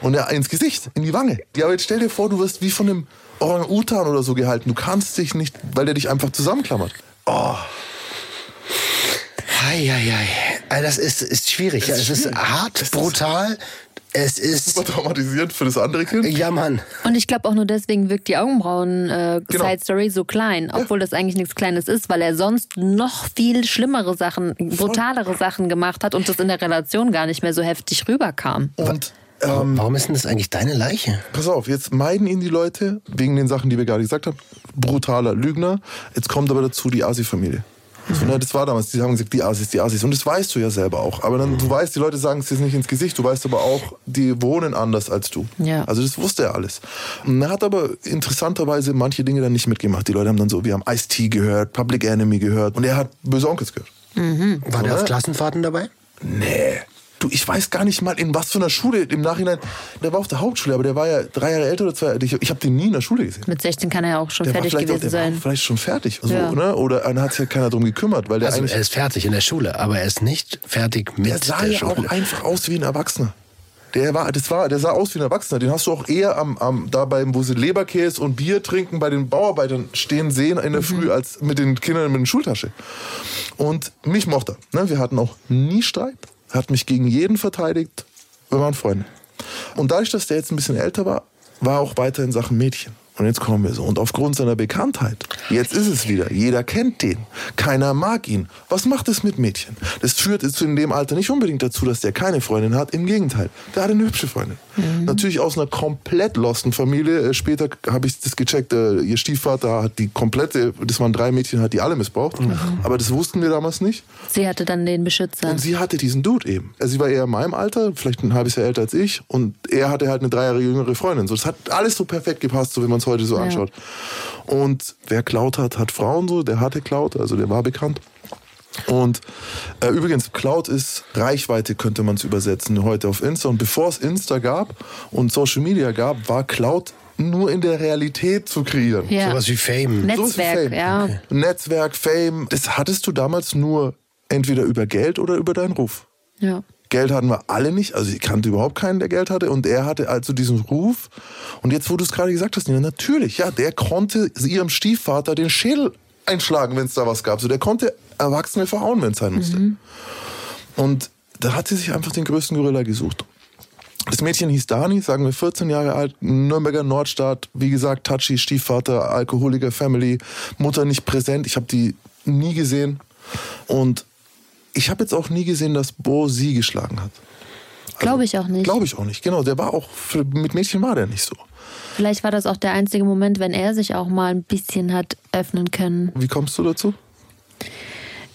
Speaker 5: Und er ins Gesicht, in die Wange. Ja, aber jetzt stell dir vor, du wirst wie von einem Orang-Utan oder so gehalten. Du kannst dich nicht, weil der dich einfach zusammenklammert. Oh,
Speaker 4: Eieiei. Also Das ist, ist schwierig. Es
Speaker 5: ist
Speaker 4: ist hart,
Speaker 5: ist-
Speaker 4: brutal. Es ist.
Speaker 5: super traumatisierend für das andere Kind.
Speaker 4: Ja, Mann.
Speaker 3: Und ich glaube auch nur deswegen wirkt die Augenbrauen äh,
Speaker 5: Genau.
Speaker 3: Side Story so klein, obwohl das eigentlich nichts Kleines ist, weil er sonst noch viel schlimmere Sachen, brutalere Sachen gemacht hat und das in der Relation gar nicht mehr so heftig rüberkam.
Speaker 5: Und ähm,
Speaker 4: Warum ist denn das eigentlich deine Leiche?
Speaker 5: Pass auf, jetzt meiden ihn die Leute wegen den Sachen, die wir gerade gesagt haben. Brutaler Lügner. Jetzt kommt aber dazu die Asi-Familie. So, ne, das war damals, die haben gesagt, die Asis, die Asis. Und das weißt du ja selber auch. Aber dann, du weißt, die Leute sagen es jetzt nicht ins Gesicht, du weißt aber auch, die wohnen anders als du.
Speaker 3: Ja.
Speaker 5: Also das wusste er alles. Und er hat aber interessanterweise manche Dinge dann nicht mitgemacht. Die Leute haben dann so, wir haben Ice-T gehört, Public Enemy gehört. Und er hat Böse Onkels gehört.
Speaker 4: War der
Speaker 5: Oder?
Speaker 4: auf Klassenfahrten dabei?
Speaker 5: Nee. Du, ich weiß gar nicht mal, in was für einer Schule im Nachhinein. Der war auf der Hauptschule, aber der war ja drei Jahre älter oder zwei. Ich, ich habe den nie in der Schule gesehen.
Speaker 3: Mit 16 kann er ja auch schon
Speaker 5: Der war
Speaker 3: fertig
Speaker 5: vielleicht, auch,
Speaker 3: gewesen
Speaker 5: der war
Speaker 3: sein.
Speaker 5: auch vielleicht schon fertig. So,
Speaker 3: Ja.
Speaker 5: ne? Oder dann hat sich ja keiner drum gekümmert, weil der
Speaker 4: Also er ist fertig in der Schule, aber er ist nicht fertig mit
Speaker 5: Der sah
Speaker 4: der
Speaker 5: ja
Speaker 4: Schule.
Speaker 5: auch einfach aus wie ein Erwachsener. Der war, das war, der sah aus wie ein Erwachsener. Den hast du auch eher am, am da beim, wo sie Leberkäse und Bier trinken, bei den Bauarbeitern stehen sehen in der Früh als mit den Kindern mit der Schultasche. Und mich mochte er. Ne? Wir hatten auch nie Streit. Er hat mich gegen jeden verteidigt. Wir waren Freunde. Und dadurch, dass der jetzt ein bisschen älter war, war er auch weiter in Sachen Mädchen. Und jetzt kommen wir so. Und aufgrund seiner Bekanntheit, jetzt ist es wieder. Jeder kennt den. Keiner mag ihn. Was macht es mit Mädchen? Das führt jetzt in dem Alter nicht unbedingt dazu, dass der keine Freundin hat. Im Gegenteil. Der hat eine hübsche Freundin. Natürlich aus einer komplett losten Familie. Äh, Später habe ich das gecheckt. äh, Ihr Stiefvater hat die komplette, das waren drei Mädchen, hat die alle missbraucht. Aber das wussten wir damals nicht.
Speaker 3: Sie hatte dann den Beschützer.
Speaker 5: Und sie hatte diesen Dude eben. Also sie war eher in meinem Alter, vielleicht ein halbes Jahr älter als ich. Und er hatte halt eine drei Jahre jüngere Freundin. So, das hat alles so perfekt gepasst, so wie man es heute so
Speaker 3: Ja.
Speaker 5: anschaut. Und wer klaut hat, hat Frauen so. Der hatte Cloud, also der war bekannt. Und äh, übrigens, Cloud ist Reichweite, könnte man es übersetzen, heute auf Insta. Und bevor es Insta gab und Social Media gab, war Cloud nur in der Realität zu kreieren.
Speaker 3: ja.
Speaker 4: Sowas wie Fame.
Speaker 3: Netzwerk,
Speaker 5: Fame.
Speaker 3: ja.
Speaker 5: Netzwerk, Fame, das hattest du damals nur entweder über Geld oder über deinen Ruf.
Speaker 3: ja.
Speaker 5: Geld hatten wir alle nicht. Also ich kannte überhaupt keinen, der Geld hatte. Und er hatte also diesen Ruf. Und jetzt, wo du es gerade gesagt hast, Nina, natürlich, ja, der konnte ihrem Stiefvater den Schädel einschlagen, wenn es da was gab. So, der konnte Erwachsene verhauen, wenn es sein musste. Und da hat sie sich einfach den größten Gorilla gesucht. Das Mädchen hieß Dani, sagen wir 14 Jahre alt, Nürnberger Nordstadt, wie gesagt, Touchy, Stiefvater, Alkoholiker, Family, Mutter nicht präsent. Ich habe die nie gesehen. Und ich habe jetzt auch nie gesehen, dass Bo sie geschlagen hat.
Speaker 3: Glaube ich auch nicht.
Speaker 5: Glaube ich auch nicht. Genau, der war auch, für, mit Mädchen war der nicht so.
Speaker 3: Vielleicht war das auch der einzige Moment, wenn er sich auch mal ein bisschen hat öffnen können.
Speaker 5: Wie kommst du dazu?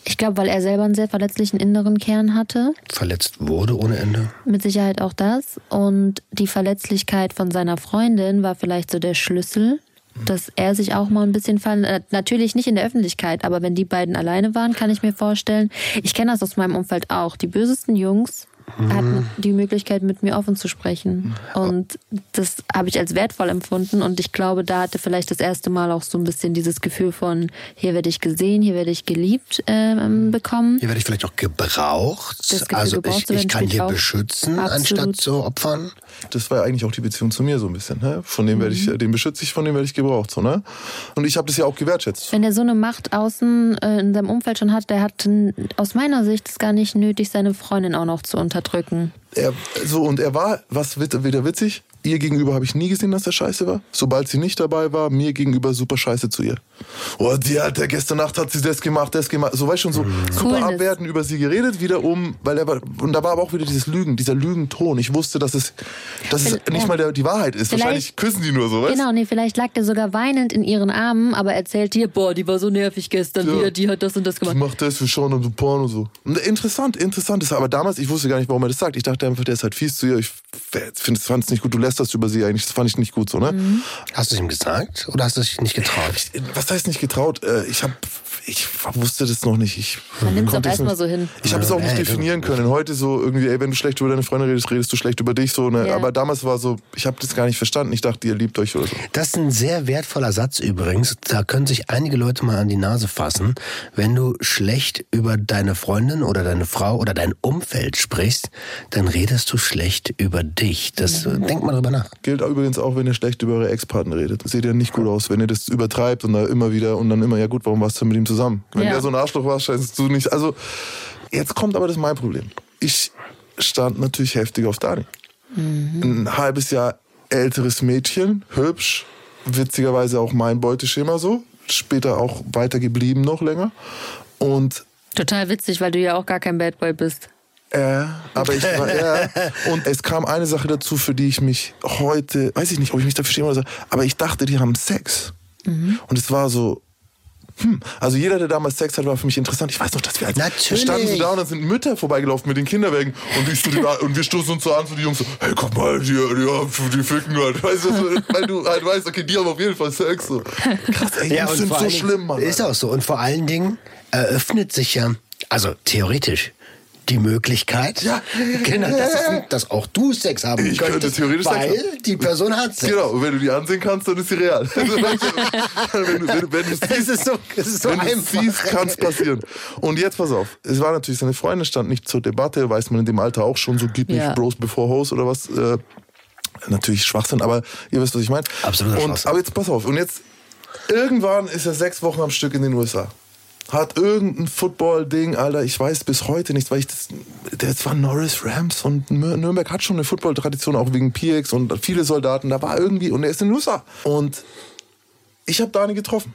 Speaker 3: Ich glaube, weil er selber einen sehr verletzlichen inneren Kern hatte.
Speaker 4: Verletzt wurde ohne Ende.
Speaker 3: Mit Sicherheit auch das. Und die Verletzlichkeit von seiner Freundin war vielleicht so der Schlüssel. Dass er sich auch mal ein bisschen fallen, äh, natürlich nicht in der Öffentlichkeit, aber wenn die beiden alleine waren, kann ich mir vorstellen, ich kenne das aus meinem Umfeld auch, die bösesten Jungs hatten die Möglichkeit, mit mir offen zu sprechen. Und das habe ich als wertvoll empfunden. Und ich glaube, da hatte vielleicht das erste Mal auch so ein bisschen dieses Gefühl von, hier werde ich gesehen, hier werde ich geliebt ähm, bekommen.
Speaker 4: Hier werde ich vielleicht auch gebraucht. Also
Speaker 3: gebraucht
Speaker 4: ich, ich kann hier beschützen,
Speaker 3: absolut.
Speaker 4: anstatt zu opfern.
Speaker 5: Das war ja eigentlich auch die Beziehung zu mir so ein bisschen. Ne? Von dem werde ich,
Speaker 3: Mhm.
Speaker 5: den beschütze ich, von dem werde ich gebraucht. So, ne? Und ich habe das ja auch gewertschätzt.
Speaker 3: Wenn er so eine Macht außen äh, in seinem Umfeld schon hat, der hat aus meiner Sicht es gar nicht nötig, seine Freundin auch noch zu unterdrücken.
Speaker 5: Er, so, und er war, was wieder witzig, ihr gegenüber habe ich nie gesehen, dass er scheiße war. Sobald sie nicht dabei war, mir gegenüber super scheiße zu ihr. Oh, die hat, der gestern Nacht hat sie das gemacht, das gemacht. So, weißt du, schon so super
Speaker 3: Coolness.
Speaker 5: abwertend über sie geredet, wiederum, weil er war, und da war aber auch wieder dieses Lügen, dieser Lügenton. Ich wusste, dass es, dass es
Speaker 3: Vielleicht-
Speaker 5: nicht mal der, die Wahrheit ist. Wahrscheinlich küssen die nur so, weißt?
Speaker 3: Genau, nee, vielleicht lag der sogar weinend in ihren Armen, aber erzählt dir, boah, die war so nervig gestern
Speaker 5: Ja.
Speaker 3: wieder, die hat das und das
Speaker 5: Ich
Speaker 3: gemacht.
Speaker 5: mach das, wir schauen dann so Porn und so. Und interessant, interessant ist, aber damals, ich wusste gar nicht, warum er das sagt. Ich dachte einfach, der ist halt fies zu ihr. Ich finde, fand es nicht gut. Du lässt das über sie eigentlich. Das fand ich nicht gut so, ne?
Speaker 4: Hast du es ihm gesagt oder hast du dich nicht getraut?
Speaker 5: Ich, was heißt nicht getraut? Äh, Ich habe, ich wusste das noch nicht. Ich
Speaker 3: Man nimmt's
Speaker 5: konnte
Speaker 3: auch
Speaker 5: es
Speaker 3: erstmal
Speaker 5: nicht-
Speaker 3: so hin.
Speaker 5: Ich habe es auch nicht definieren können. Heute so irgendwie, ey, wenn du schlecht über deine Freunde redest, redest du schlecht über dich so. Ne?
Speaker 3: Ja.
Speaker 5: Aber damals war so, ich habe das gar nicht verstanden. Ich dachte, ihr liebt euch oder so.
Speaker 4: Das ist ein sehr wertvoller Satz übrigens. Da können sich einige Leute mal an die Nase fassen. Wenn du schlecht über deine Freundin oder deine Frau oder dein Umfeld sprichst, dann redest du schlecht über dich. Das
Speaker 3: Mhm.
Speaker 4: äh, denk mal drüber nach.
Speaker 5: Gilt übrigens auch, wenn ihr schlecht über eure Ex-Partner redet. Das sieht ja nicht gut aus, wenn ihr das übertreibt und dann immer wieder und dann immer, ja gut, warum warst du mit ihm zusammen? Wenn
Speaker 3: Ja.
Speaker 5: er so ein Arschloch war, scheinst du nicht. Also, jetzt kommt aber das mein Problem. Ich stand natürlich heftig auf Dani. Ein halbes Jahr älteres Mädchen, hübsch, witzigerweise auch mein Beuteschema so. Später auch weiter geblieben noch länger. Und
Speaker 3: Total witzig, weil du ja auch gar kein Bad Boy bist.
Speaker 5: Äh, aber ich war, ja. Und es kam eine Sache dazu, für die ich mich heute, weiß ich nicht, ob ich mich dafür schäme oder so, aber ich dachte, die haben Sex. Und es war so, hm, also jeder, der damals Sex hat, war für mich interessant. Ich weiß noch, dass wir als
Speaker 4: Natürlich.
Speaker 5: wir standen so da und dann sind Mütter vorbeigelaufen mit den Kinderwägen und, ich so die, und wir stoßen uns so an, so die Jungs so, hey, guck mal, die, die, die ficken halt. Weißt du, weil du halt weißt, okay, die haben auf jeden Fall Sex. So. Krass, ey, Jungs sind so schlimm, Mann.
Speaker 4: Ist auch so. Und vor allen Dingen eröffnet sich ja, also theoretisch, die Möglichkeit,
Speaker 5: Ja.
Speaker 4: genau, dass, es, dass auch du Sex haben
Speaker 5: Ich könnte
Speaker 4: könntest,
Speaker 5: theoretisch Sex
Speaker 4: weil
Speaker 5: haben.
Speaker 4: die Person hat Sex.
Speaker 5: Genau, und wenn du die ansehen kannst, dann ist sie real. Also, du, wenn, du, wenn,
Speaker 4: Es ist so, es ist so
Speaker 5: wenn du
Speaker 4: einfach.
Speaker 5: siehst, kann es passieren. Und jetzt pass auf, es war natürlich, seine Freundin stand nicht zur Debatte, weiß man in dem Alter auch schon, so geht nicht
Speaker 3: Ja.
Speaker 5: Bros before Hoes oder was. Äh, natürlich Schwachsinn, aber ihr wisst, was ich meine.
Speaker 4: Schwachsinn.
Speaker 5: Aber jetzt pass auf, und jetzt, irgendwann ist er sechs Wochen am Stück in den USA. Hat irgendein Football-Ding, Alter, ich weiß bis heute nicht, weil ich das, das war Norris Rams und Nür- Nürnberg hat schon eine Football-Tradition, auch wegen PX und viele Soldaten, da war irgendwie, und er ist in den USA. Und ich habe Dani getroffen.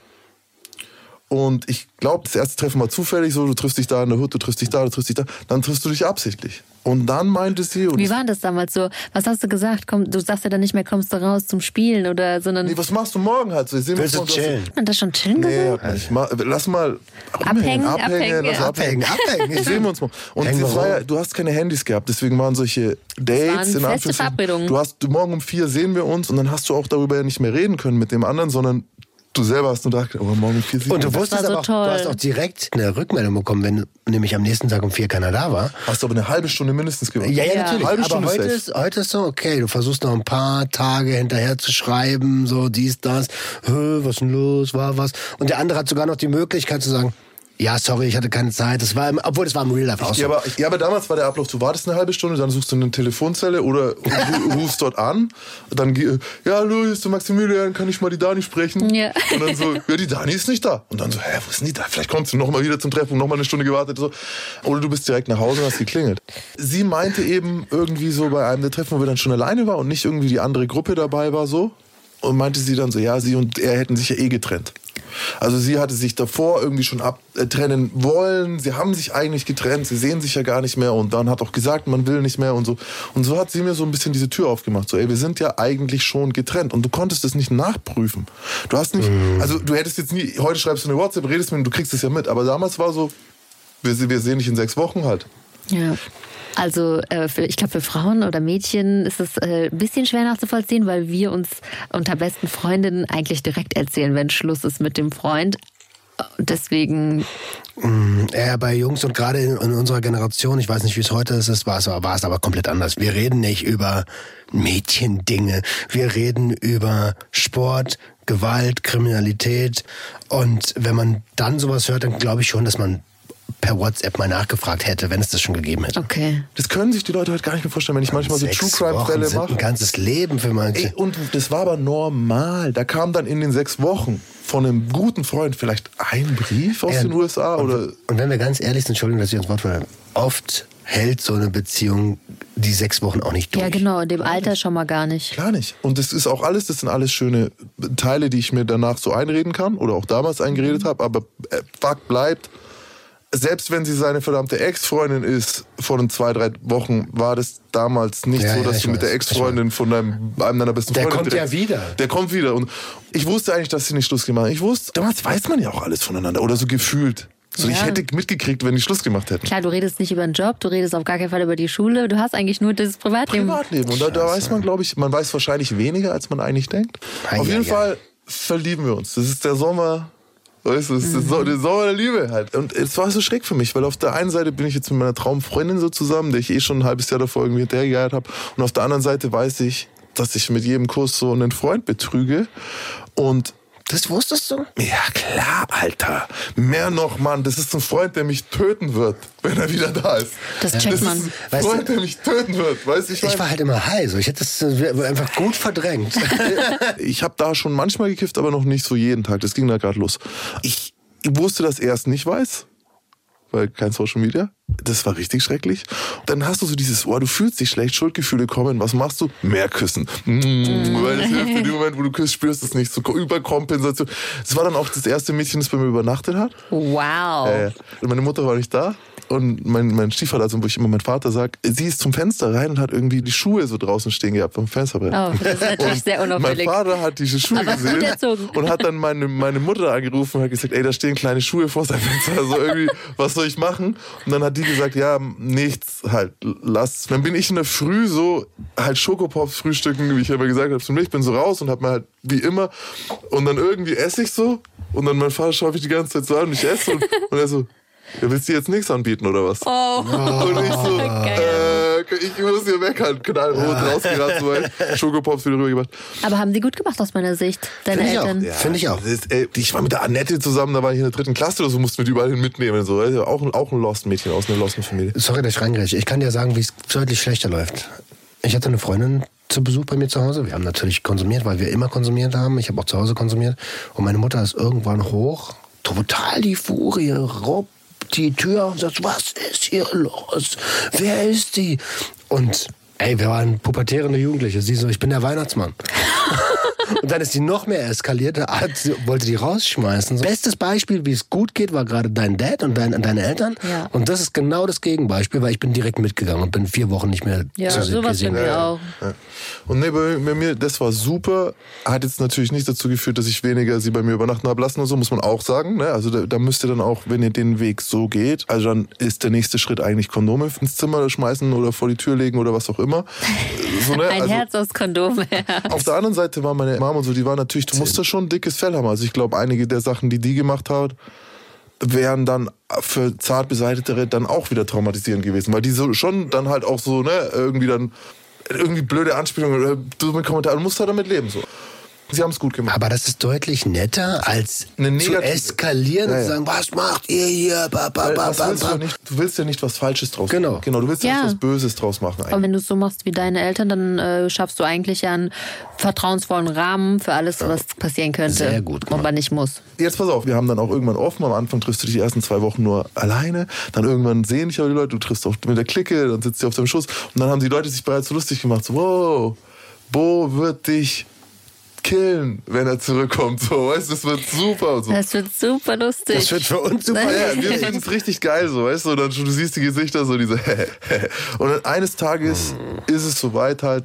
Speaker 5: Und ich glaube, das erste Treffen war zufällig so, du triffst dich da in der Hut, du triffst dich da, du triffst dich da, dann triffst du dich absichtlich. Und dann meinte sie, und
Speaker 3: Wie war das damals so? Was hast du gesagt? Komm, du sagst ja dann nicht mehr, kommst du raus zum Spielen oder, sondern.
Speaker 5: nee, was machst du morgen halt so? Sehen wir
Speaker 4: Willst du
Speaker 5: uns morgen.
Speaker 4: chillen?
Speaker 3: Hat man das schon chillen
Speaker 5: Nee,
Speaker 3: gesagt?
Speaker 5: nicht. Lass mal
Speaker 3: Abhängen, abhängen,
Speaker 5: lass
Speaker 3: ja.
Speaker 4: Abhängen, abhängen.
Speaker 5: Sehen wir uns mal. Und das war ja, du hast keine Handys gehabt, deswegen waren solche Dates
Speaker 3: waren
Speaker 5: in
Speaker 3: feste. Verabredungen.
Speaker 5: Du hast morgen um vier sehen wir uns und dann hast du auch darüber ja nicht mehr reden können mit dem anderen, sondern du selber hast nur gedacht, aber morgen um vier sehen
Speaker 4: Und du wusstest
Speaker 3: so
Speaker 4: aber auch, du hast auch direkt eine Rückmeldung bekommen, wenn nämlich am nächsten Tag um vier keiner da war.
Speaker 5: Hast du aber eine halbe Stunde mindestens gewartet.
Speaker 4: Ja, ja,
Speaker 3: Ja.
Speaker 4: natürlich.
Speaker 5: Halbe
Speaker 4: aber
Speaker 5: Stunde
Speaker 4: heute
Speaker 5: safe.
Speaker 4: ist, heute ist so, okay, du versuchst noch ein paar Tage hinterher zu schreiben, so dies, das, was ist denn los, war was. Und der andere hat sogar noch die Möglichkeit zu sagen, ja, sorry, ich hatte keine Zeit. Das war, im, obwohl das war im Real Life auch so.
Speaker 5: Ja aber, ja, aber damals war der Ablauf, du wartest eine halbe Stunde, dann suchst du eine Telefonzelle oder ru- rufst dort an. Dann, geh- ja, hallo, hier ist der Maximilian, kann ich mal die Dani sprechen?
Speaker 3: Ja.
Speaker 5: Und dann so, ja, die Dani ist nicht da. Und dann so, hä, wo ist denn die da? Vielleicht kommst du noch mal wieder zum Treffen, noch mal eine Stunde gewartet. So. Oder du bist direkt nach Hause und hast geklingelt. Sie meinte eben irgendwie so bei einem der Treffen, wo wir dann schon alleine war und nicht irgendwie die andere Gruppe dabei war, so. Und meinte sie dann so, ja, sie und er hätten sich ja eh getrennt. Also sie hatte sich davor irgendwie schon abtrennen wollen. Sie haben sich eigentlich getrennt. Sie sehen sich ja gar nicht mehr. Und dann hat auch gesagt, man will nicht mehr und so. Und so hat sie mir so ein bisschen diese Tür aufgemacht. So, ey, wir sind ja eigentlich schon getrennt. Und du konntest es nicht nachprüfen. Du hast nicht, also du hättest jetzt nie, heute schreibst du eine WhatsApp, redest mit ihm, du kriegst es ja mit. Aber damals war so, wir, wir sehen dich in sechs Wochen halt.
Speaker 3: Ja. Also äh, für, ich glaube, für Frauen oder Mädchen ist es äh, ein bisschen schwer nachzuvollziehen, weil wir uns unter besten Freundinnen eigentlich direkt erzählen, wenn Schluss ist mit dem Freund. Deswegen.
Speaker 4: Ja, bei Jungs und gerade in, in unserer Generation, ich weiß nicht, wie es heute ist, war es, war es aber komplett anders. Wir reden nicht über Mädchendinge. Wir reden über Sport, Gewalt, Kriminalität. Und wenn man dann sowas hört, dann glaube ich schon, dass man per WhatsApp mal nachgefragt hätte, wenn es das schon gegeben hätte.
Speaker 3: Okay.
Speaker 5: Das können sich die Leute heute gar nicht mehr vorstellen, wenn ich manchmal so True Crime
Speaker 4: Wochen
Speaker 5: Fälle
Speaker 4: sind
Speaker 5: mache.
Speaker 4: ein ganzes Leben für manche.
Speaker 5: Ey, und das war aber normal. Da kam dann in den sechs Wochen von einem guten Freund vielleicht ein Brief aus
Speaker 4: Ja,
Speaker 5: den USA
Speaker 4: und,
Speaker 5: oder
Speaker 4: Und wenn wir ganz ehrlich sind, Entschuldigung, dass ich ins Wort falle, oft hält so eine Beziehung die sechs Wochen auch nicht durch.
Speaker 3: Ja, genau, in dem Alter schon mal gar nicht.
Speaker 5: Gar nicht. Und das ist auch alles, das sind alles schöne Teile, die ich mir danach so einreden kann oder auch damals eingeredet habe. Aber äh, Fakt bleibt, selbst wenn sie seine verdammte Ex-Freundin ist, vor den zwei, drei Wochen war das damals nicht
Speaker 4: Ja,
Speaker 5: so,
Speaker 4: ja,
Speaker 5: dass
Speaker 4: ich
Speaker 5: du mit
Speaker 4: weiß,
Speaker 5: der
Speaker 4: ich
Speaker 5: Ex-Freundin von deinem, einem deiner besten
Speaker 4: Der
Speaker 5: Freunde
Speaker 4: kommt ja wieder.
Speaker 5: Der kommt wieder. Und ich wusste eigentlich, dass sie nicht Schluss gemacht haben. Ich wusste, damals weiß man ja auch alles voneinander oder so gefühlt. So, ich
Speaker 3: Ja.
Speaker 5: hätte mitgekriegt, wenn die Schluss gemacht hätten.
Speaker 3: Klar, du redest nicht über den Job, du redest auf gar keinen Fall über die Schule, du hast eigentlich nur das Privatleben.
Speaker 5: Privatleben. Und da, da weiß man, glaube ich, man weiß wahrscheinlich weniger, als man eigentlich denkt.
Speaker 4: Ei,
Speaker 5: Auf jeden. Fall verlieben wir uns. Das ist der Sommer. Weißt du, es ist der So- der Sommer der Liebe halt. Und es war so schräg für mich, weil auf der einen Seite bin ich jetzt mit meiner Traumfreundin so zusammen, der ich eh schon ein halbes Jahr davor irgendwie hinterhergejagt habe. Und auf der anderen Seite weiß ich, dass ich mit jedem Kuss so einen Freund betrüge. Und
Speaker 4: Das wusstest du?
Speaker 5: ja, klar, Alter. Mehr noch, Mann. Das ist ein Freund, der mich töten wird, wenn er wieder da ist.
Speaker 3: Das checkt
Speaker 5: das
Speaker 3: man.
Speaker 5: ist ein
Speaker 4: Weißt du-
Speaker 5: Freund, der mich töten wird. Weißt du, ich,
Speaker 4: Ich
Speaker 5: mein,
Speaker 4: war halt immer high, so. Ich hätte das äh, einfach gut verdrängt.
Speaker 5: ich habe da schon manchmal gekifft, aber noch nicht so jeden Tag. Das ging da gerade los. Ich wusste, dass er es nicht weiß, weil kein Social Media. Das war richtig schrecklich. Dann hast du so dieses, oh, du fühlst dich schlecht, Schuldgefühle kommen. Was machst du? Mehr küssen. Mm, weil das hilft in dem Moment, wo du küsst, spürst du es nicht. So Überkompensation. Das war dann auch das erste Mädchen, das bei mir übernachtet hat.
Speaker 3: Wow.
Speaker 5: Äh, meine Mutter war nicht da. Und mein, mein Stiefvater, also wo ich immer mein Vater sag, sie ist zum Fenster rein und hat irgendwie die Schuhe so draußen stehen gehabt vom Fensterbrett.
Speaker 3: Oh, das ist natürlich sehr
Speaker 5: Mein
Speaker 3: unauffällig.
Speaker 5: Vater hat diese Schuhe
Speaker 3: Aber
Speaker 5: gesehen und hat dann meine, meine Mutter angerufen und hat gesagt, ey, da stehen kleine Schuhe vor seinem Fenster, also irgendwie, was soll ich machen? Und dann hat die gesagt, ja, nichts, halt, lass. Dann bin ich in der Früh so halt Schokopops frühstücken, wie ich immer gesagt habe zu mir, ich bin so raus und hab mir halt wie immer und dann irgendwie esse ich so und dann mein Vater schaut mich die ganze Zeit so an und ich esse und, und er so, ja, willst du jetzt nichts anbieten oder was?
Speaker 3: Oh,
Speaker 5: Und ich so,
Speaker 3: Geil.
Speaker 5: äh, ich muss hier meckern, knallrot rausgerannt, so Schokopops wieder rübergebracht.
Speaker 3: Aber haben sie gut gemacht aus meiner Sicht, deine
Speaker 4: Finde ich auch.
Speaker 3: Eltern?
Speaker 4: Ja. Finde ich auch.
Speaker 5: Ist, ey, ich war mit der Annette zusammen, da war ich in der dritten Klasse oder so, mussten wir die überall hin mitnehmen. So. Auch, ein- auch ein Lost-Mädchen aus einer Losten-Familie.
Speaker 4: Sorry, dass ich reingreife. Ich kann dir sagen, wie es deutlich schlechter läuft. Ich hatte eine Freundin zu Besuch bei mir zu Hause. Wir haben natürlich konsumiert, weil wir immer konsumiert haben. Ich habe auch zu Hause konsumiert. Und meine Mutter ist irgendwann hoch, total die Furie, robbt die Tür und sagt, was ist hier los? Wer ist die? Und ey, wir waren pubertierende Jugendliche. Sie so, ich bin der Weihnachtsmann. Und dann ist die noch mehr eskaliert, hat, wollte die rausschmeißen. So. Bestes Beispiel, wie es gut geht, war gerade dein Dad und dein, deine Eltern.
Speaker 3: Ja.
Speaker 4: Und das ist genau das Gegenbeispiel, weil ich bin direkt mitgegangen und bin vier Wochen nicht mehr
Speaker 3: Ja,
Speaker 4: zu
Speaker 3: sowas
Speaker 4: gesehen.
Speaker 3: bei mir auch.
Speaker 5: Ja. Und nee, bei, bei mir, das war super. Hat jetzt natürlich nicht dazu geführt, dass ich weniger sie bei mir übernachten habe lassen und so, muss man auch sagen. Ne? Also da, da müsst ihr dann auch, wenn ihr den Weg so geht, also dann ist der nächste Schritt eigentlich Kondome ins Zimmer schmeißen oder vor die Tür legen oder was auch immer. So, ne?
Speaker 3: Ein
Speaker 5: also,
Speaker 3: Herz aus Kondom.
Speaker 5: Auf der anderen Seite war meine Mom und so, die war natürlich, du musst da schon ein dickes Fell haben. Also ich glaube, einige der Sachen, die die gemacht hat, wären dann für zart Beseitetere dann auch wieder traumatisierend gewesen. Weil die so schon dann halt auch so, ne, irgendwie dann, irgendwie blöde Anspielungen oder dumme Kommentare, du musst halt damit leben, so. Sie haben es gut gemacht.
Speaker 4: Aber das ist deutlich netter, als zu eskalieren
Speaker 5: Ja,
Speaker 4: und
Speaker 5: ja.
Speaker 4: zu sagen, was macht ihr hier? Ba, ba, ba, ba,
Speaker 5: willst du, nicht, du willst ja nicht was Falsches draus
Speaker 4: Genau.
Speaker 5: machen. Genau, du willst ja,
Speaker 3: Ja.
Speaker 5: nicht was Böses draus machen
Speaker 3: Und
Speaker 5: eigentlich.
Speaker 3: wenn du es so machst wie deine Eltern, dann äh, schaffst du eigentlich ja einen vertrauensvollen Rahmen für alles, was passieren könnte.
Speaker 4: Sehr gut gemacht.
Speaker 3: Aber nicht muss.
Speaker 5: Jetzt pass auf, wir haben dann auch irgendwann offen. Am Anfang triffst du dich die ersten zwei Wochen nur alleine. Dann irgendwann sehen dich aber die Leute, du triffst auch mit der Clique, dann sitzt sie auf deinem Schuss. Und dann haben die Leute sich bereits so lustig gemacht. So, wow, Bo wird dich killen, wenn er zurückkommt. So, weißt du, das wird super. So.
Speaker 3: Das wird super lustig.
Speaker 4: Das wird für uns super.
Speaker 5: Ja, wir finden es richtig geil, so, weißt du, und dann schon, du siehst die Gesichter so, diese Und dann eines Tages ist es soweit halt,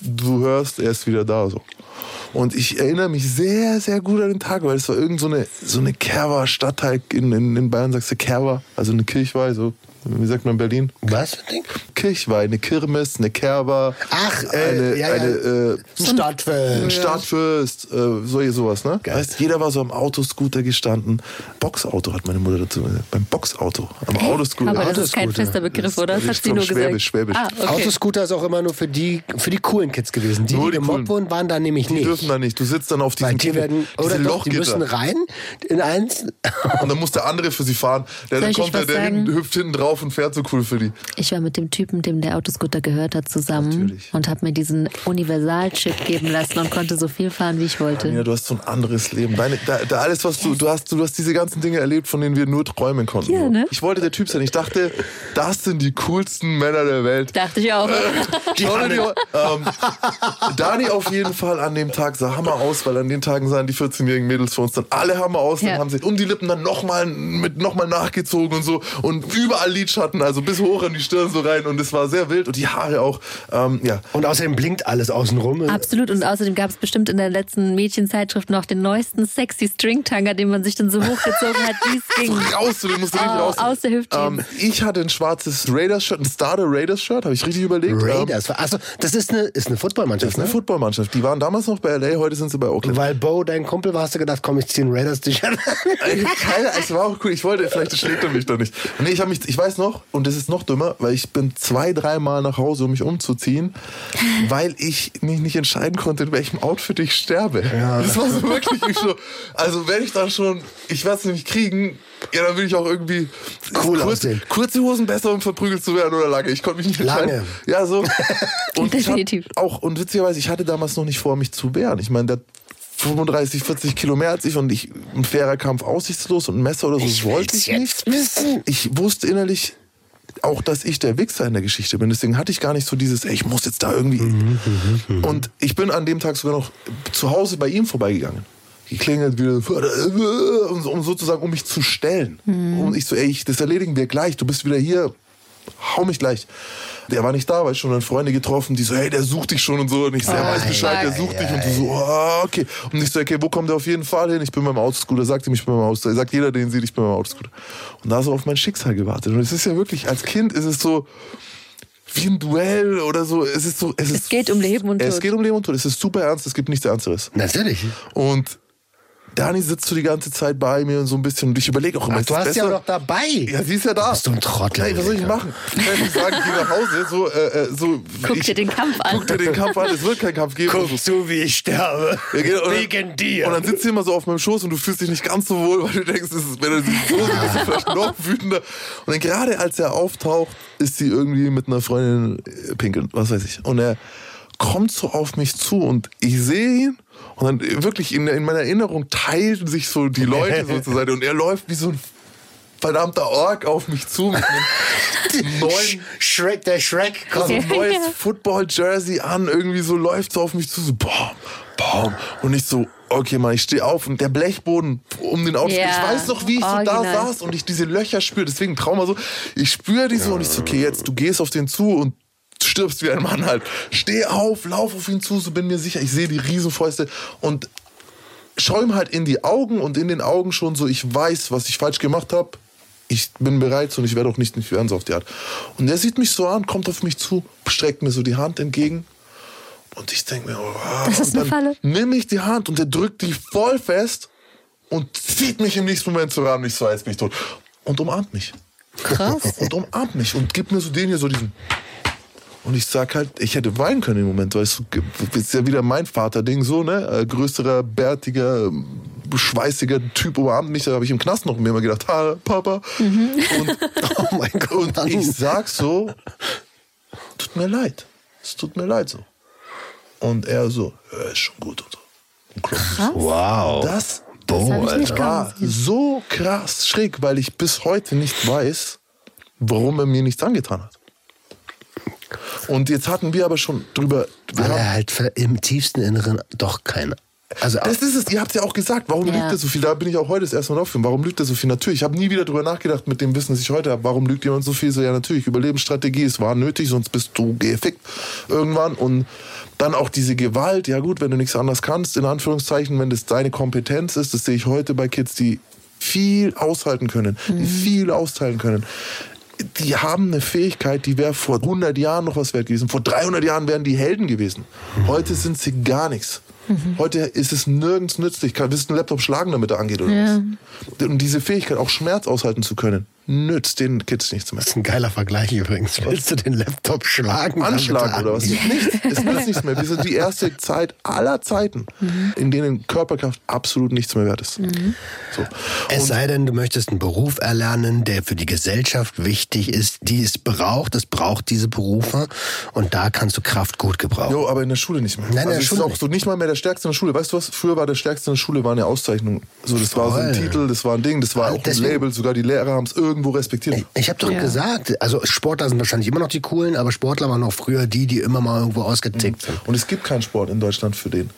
Speaker 5: du hörst, er ist wieder da, so. Und ich erinnere mich sehr, sehr gut an den Tag, weil es war irgend so eine, so eine Kerwa Stadtteil in, in, in Bayern, sagst du Kerwa, also eine Kirchweih, so Wie sagt man in Berlin?
Speaker 4: Was für ein Ding?
Speaker 5: Kirchweih, eine Kirmes, eine Kerber.
Speaker 4: Ach, äh,
Speaker 5: eine,
Speaker 4: ja, ja.
Speaker 5: eine äh,
Speaker 4: Ein Stadtfest.
Speaker 5: ein Stadtfürst, äh, so, sowas, ne?
Speaker 4: Geil.
Speaker 5: Weißt, jeder war so am Autoscooter gestanden. Boxauto hat meine Mutter dazu gesagt. Beim Boxauto. Am Autoscooter.
Speaker 3: Aber das ist kein
Speaker 4: Autoscooter.
Speaker 3: fester Begriff, oder? Das hat
Speaker 5: ist
Speaker 3: sie nur
Speaker 5: Schwäbisch,
Speaker 3: gesagt.
Speaker 5: Schwäbisch.
Speaker 3: Ah, okay.
Speaker 4: Autoscooter ist auch immer nur für die, für die coolen Kids gewesen. Die,
Speaker 5: Nur
Speaker 4: die
Speaker 5: die
Speaker 4: gemobbt wurden, waren da nämlich
Speaker 5: Die
Speaker 4: nicht.
Speaker 5: dürfen da nicht. Du sitzt dann auf
Speaker 4: Weil
Speaker 5: diesem
Speaker 4: die werden,
Speaker 5: diese
Speaker 4: oder doch, die müssen rein in eins.
Speaker 5: Und dann muss der andere für sie fahren. Der, dann
Speaker 3: ich
Speaker 5: kommt der, der hüpft hinten drauf und fährt so cool für die.
Speaker 3: Ich war mit dem Typen, dem der Autoscooter gehört hat, zusammen
Speaker 5: Natürlich.
Speaker 3: und habe mir diesen Universalchip geben lassen und konnte so viel fahren, wie ich wollte.
Speaker 5: Ja, du hast so ein anderes Leben. Deine, da, da alles, was du, du hast, du hast diese ganzen Dinge erlebt, von denen wir nur träumen konnten.
Speaker 3: Ja, ne?
Speaker 5: Ich wollte der Typ sein. Ich dachte, das sind die coolsten Männer der Welt.
Speaker 3: Dachte ich auch.
Speaker 5: Dir die, ähm, Dani auf jeden Fall an dem Tag sah Hammer aus, weil an den Tagen sahen die 14-jährigen Mädels für uns dann alle Hammer aus. Dann
Speaker 3: Ja.
Speaker 5: haben sie um die Lippen dann nochmal mit nochmal nachgezogen und so und überall Lidschatten, also bis hoch an die Stirn so rein und es war sehr wild und die Haare auch. Ähm, ja,
Speaker 4: Und außerdem blinkt alles außenrum.
Speaker 3: Absolut. Und außerdem gab es bestimmt in der letzten Mädchenzeitschrift noch den neuesten sexy Stringtanger, den man sich dann so hochgezogen hat, wie es ging.
Speaker 5: raus, du den musst
Speaker 3: Oh,
Speaker 5: raus.
Speaker 3: aus der Hüfte.
Speaker 5: Ähm, ich hatte ein schwarzes Raiders-Shirt, ein Starter Raiders-Shirt, habe ich richtig überlegt. Ähm,
Speaker 4: Raiders. Also, das ist eine, ist eine
Speaker 5: das
Speaker 4: Footballmannschaft,
Speaker 5: ist eine
Speaker 4: ne?
Speaker 5: Footballmannschaft. Die waren damals noch bei LA, heute sind sie bei Oakland.
Speaker 4: Weil Bo dein Kumpel war, hast du gedacht, komm, ich zieh ein Raiders-T-Shirt an.
Speaker 5: Keine, es war auch cool. Ich wollte, vielleicht schlägt er mich da nicht. Nee, ich, mich, ich weiß noch, und das ist noch dümmer, weil ich bin zwei, dreimal nach Hause, um mich umzuziehen, weil ich mich nicht entscheiden konnte, in welchem Outfit ich sterbe. Das war so wirklich ich so. Also, wenn ich dann schon, ich werde es nämlich kriegen, ja, dann will ich auch irgendwie
Speaker 4: Cool
Speaker 5: kurz,
Speaker 4: aussehen.
Speaker 5: kurze Hosen besser, um verprügelt zu werden oder lange. Ich konnte mich nicht entscheiden.
Speaker 4: Lange.
Speaker 5: Ja, so. Und
Speaker 3: Definitiv.
Speaker 5: auch, und witzigerweise, ich hatte damals noch nicht vor, mich zu wehren. Ich meine, der 35, 40 Kilo mehr als ich und ich, ein fairer Kampf aussichtslos und ein Messer oder so
Speaker 4: Ich
Speaker 5: wollte ich nicht.
Speaker 4: wissen.
Speaker 5: Ich wusste innerlich auch, dass ich der Wichser in der Geschichte bin. Deswegen hatte ich gar nicht so dieses, ey, ich muss jetzt da irgendwie.
Speaker 4: Mhm,
Speaker 5: und ich bin an dem Tag sogar noch zu Hause bei ihm vorbeigegangen. Geklingelt wieder, um, sozusagen, um mich zu stellen. Und ich so, ey, das erledigen wir gleich. Du bist wieder hier. Hau mich gleich. Der war nicht da, weil ich schon dann Freunde getroffen, die so, hey, der sucht dich schon und so. Und ich so, er weiß Bescheid, der sucht dich. Und du so, ah, okay. Und ich so, okay, wo kommt er auf jeden Fall hin? Ich bin beim Autoscooter. Sagt ihm, ich bin beim Autoscooter. Sagt jeder, den sieht, ich bin beim Autoscooter. Und da so auf mein Schicksal gewartet. Und es ist ja wirklich, als Kind ist es so, wie ein Duell oder so. Es ist so, es, ist,
Speaker 3: geht um Leben und
Speaker 5: Es
Speaker 3: Tod.
Speaker 5: geht um Leben und Tod. Es ist super ernst. Es gibt nichts Ernsteres.
Speaker 4: Natürlich.
Speaker 5: Und Dani sitzt so die ganze Zeit bei mir und so ein bisschen. Und ich überlege auch immer,
Speaker 4: Ach,
Speaker 5: ist
Speaker 4: du
Speaker 5: es
Speaker 4: hast ja auch noch dabei.
Speaker 5: Ja, sie ist ja da.
Speaker 4: Bist du ein Trottel,
Speaker 5: Hey, was soll ich machen? Ich kann nicht sagen, geh nach Hause. So, äh, äh, so,
Speaker 3: Guck
Speaker 5: ich,
Speaker 3: dir den Kampf an.
Speaker 5: Guck dir den Kampf an. Es wird keinen Kampf geben.
Speaker 4: Guckst du, wie ich sterbe?
Speaker 5: Ja, genau. Und dann-
Speaker 4: Wegen dir.
Speaker 5: Und dann sitzt sie immer so auf meinem Schoß und du fühlst dich nicht ganz so wohl, weil du denkst, das ist, wenn er sie so sieht, bist du vielleicht noch wütender. Und dann gerade als er auftaucht, ist sie irgendwie mit einer Freundin äh, pinkeln, was weiß ich. Und er kommt so auf mich zu und ich sehe ihn und dann wirklich in, in meiner Erinnerung teilen sich so die Leute so zur Seite und er läuft wie so ein verdammter Ork auf mich zu mit einem neuen
Speaker 4: Shrek, der Shrek
Speaker 5: so
Speaker 4: kommt.
Speaker 5: ein neues Football-Jersey an, irgendwie so läuft so auf mich zu, so bam, bam. Und ich so, okay, Mann, ich stehe auf und der Blechboden um den Auto.
Speaker 3: Ja,
Speaker 5: Ich weiß noch, wie ich so da saß und ich diese Löcher spüre. Deswegen Trauma so. Ich spüre die so und ich so, okay, jetzt du gehst auf den zu und stirbst wie ein Mann halt. Steh auf, lauf auf ihn zu, so bin mir sicher. Ich sehe die Riesenfäuste und schau ihm halt in die Augen und in den Augen schon so, ich weiß, was ich falsch gemacht habe. Ich bin bereit und ich werde auch nicht nicht werden so auf die Art. Und er sieht mich so an, kommt auf mich zu, streckt mir so die Hand entgegen. Und ich denke mir, oh,
Speaker 3: Das ist eine Falle.
Speaker 5: Nimm ich die Hand und er drückt die voll fest und zieht mich im nächsten Moment so ran. Ich so, jetzt bin ich tot. Und umarmt mich.
Speaker 3: Krass.
Speaker 5: Und umarmt mich und gibt mir so den hier so diesen. Und ich sag halt, ich hätte weinen können im Moment, weil es das ist ja wieder mein Vater-Ding so, ne? Äh, Größerer, bärtiger, schweißiger Typ umarmt mich. Da habe ich im Knast noch mir immer gedacht, ha, Papa. Und,
Speaker 4: Oh mein Gott.
Speaker 5: und ich sag so, tut mir leid. Es tut mir leid so. Und er so, ja, ist schon gut und so. Und so.
Speaker 4: Wow.
Speaker 5: Das
Speaker 4: Bo,
Speaker 3: hab ich nicht
Speaker 4: Alter.
Speaker 5: war so krass schräg, weil ich bis heute nicht weiß, warum er mir nichts angetan hat. Und jetzt hatten wir aber schon drüber.
Speaker 4: Weil er halt im tiefsten Inneren doch keine. Also,
Speaker 5: das ist es, ihr habt ja auch gesagt, warum
Speaker 3: Ja.
Speaker 5: lügt er so viel? Da bin ich auch heute das erste Mal drauf. Warum lügt er so viel? Natürlich, ich habe nie wieder drüber nachgedacht mit dem Wissen, das ich heute habe. Warum lügt jemand so viel? So, ja, natürlich, Überlebensstrategie, es war nötig, sonst bist du gefickt irgendwann. Und dann auch diese Gewalt, ja gut, wenn du nichts anderes kannst, in Anführungszeichen, wenn das deine Kompetenz ist, das sehe ich heute bei Kids, die viel aushalten können, die viel austeilen können. Die haben eine Fähigkeit, die wäre vor 100 Jahren noch was wert gewesen. Vor 300 Jahren wären die Helden gewesen. Heute sind sie gar nichts. Heute ist es nirgends nützlich. Kann, willst du einen Laptop schlagen, damit er angeht oder
Speaker 3: Ja.
Speaker 5: was? Und diese Fähigkeit, auch Schmerz aushalten zu können, nützt den Kids nichts mehr.
Speaker 4: Das ist ein geiler Vergleich übrigens. Willst du den Laptop schlagen?
Speaker 5: Anschlagen
Speaker 4: er
Speaker 5: oder was? Nichts. Es nützt nichts mehr. Wir sind die erste Zeit aller Zeiten, in denen Körperkraft absolut nichts mehr wert ist. So.
Speaker 4: Es sei denn, du möchtest einen Beruf erlernen, der für die Gesellschaft wichtig ist, die es braucht. Es braucht diese Berufe. Und da kannst du Kraft gut gebrauchen.
Speaker 5: Jo, aber in der Schule nicht mehr.
Speaker 4: Nein, in
Speaker 5: also
Speaker 4: der
Speaker 5: es
Speaker 4: Schule
Speaker 5: ist auch
Speaker 4: nicht.
Speaker 5: so nicht mal mehr der Stärkste in der Schule. Weißt du was? Früher war der Stärkste in der Schule war eine Auszeichnung. So, das war so ein
Speaker 4: Voll.
Speaker 5: Titel, das war ein Ding, das war auch ein
Speaker 4: deswegen-
Speaker 5: Label. Sogar die Lehrer haben es irgendwo respektiert.
Speaker 4: Ich habe doch gesagt, also Sportler sind wahrscheinlich immer noch die coolen, aber Sportler waren auch früher die, die immer mal irgendwo ausgetickt sind.
Speaker 5: Und es gibt keinen Sport in Deutschland für den.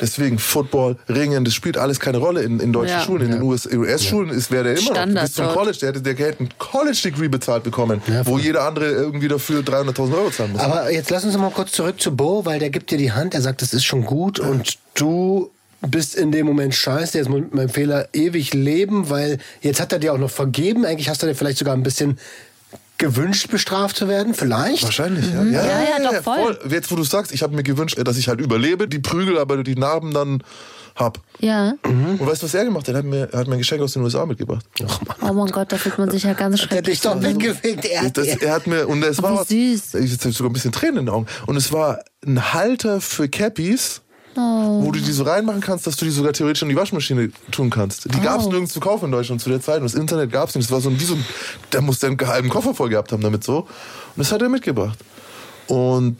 Speaker 5: Deswegen Football, Ringen, das spielt alles keine Rolle in, in deutschen
Speaker 3: Ja.
Speaker 5: Schulen. In den US US-Schulen ist wäre der immer
Speaker 3: Standard
Speaker 5: noch bis zum
Speaker 3: dort.
Speaker 5: College. Der hätte, der hätte ein College-Degree bezahlt bekommen, wo jeder andere irgendwie dafür 300.000 Euro zahlen muss.
Speaker 4: Aber jetzt lass uns noch mal kurz zurück zu Bo, weil der gibt dir die Hand, er sagt, das ist schon gut und du bist in dem Moment scheiße, jetzt muss ich mit meinem Fehler ewig leben, weil jetzt hat er dir auch noch vergeben, eigentlich hast du dir vielleicht sogar ein bisschen gewünscht, bestraft zu werden, vielleicht?
Speaker 5: Wahrscheinlich, ja.
Speaker 3: Ja, ja, doch, voll.
Speaker 5: Jetzt, wo du sagst, ich habe mir gewünscht, dass ich halt überlebe, die Prügel, aber die Narben dann hab.
Speaker 3: Ja.
Speaker 5: Und weißt du, was er gemacht hat? Er hat mir, er hat mir ein Geschenk aus den USA mitgebracht.
Speaker 3: Oh mein Gott, da fühlt man sich ja ganz
Speaker 4: Hat er dich
Speaker 3: schrecklich.
Speaker 4: doch weggefegt, er
Speaker 5: Das, er hat mir, und es
Speaker 3: Oh,
Speaker 5: war
Speaker 3: süß.
Speaker 5: ich ich sogar ein bisschen Tränen in den Augen. Und es war ein Halter für Cappies,
Speaker 3: Oh.
Speaker 5: wo du die so reinmachen kannst, dass du die sogar theoretisch in die Waschmaschine tun kannst. Die gab es
Speaker 3: Oh.
Speaker 5: nirgends zu kaufen in Deutschland zu der Zeit. Und das Internet gab es nicht. Das war so ein, wie so ein, der musste einen halben Koffer voll gehabt haben damit so. Und das hat er mitgebracht. Und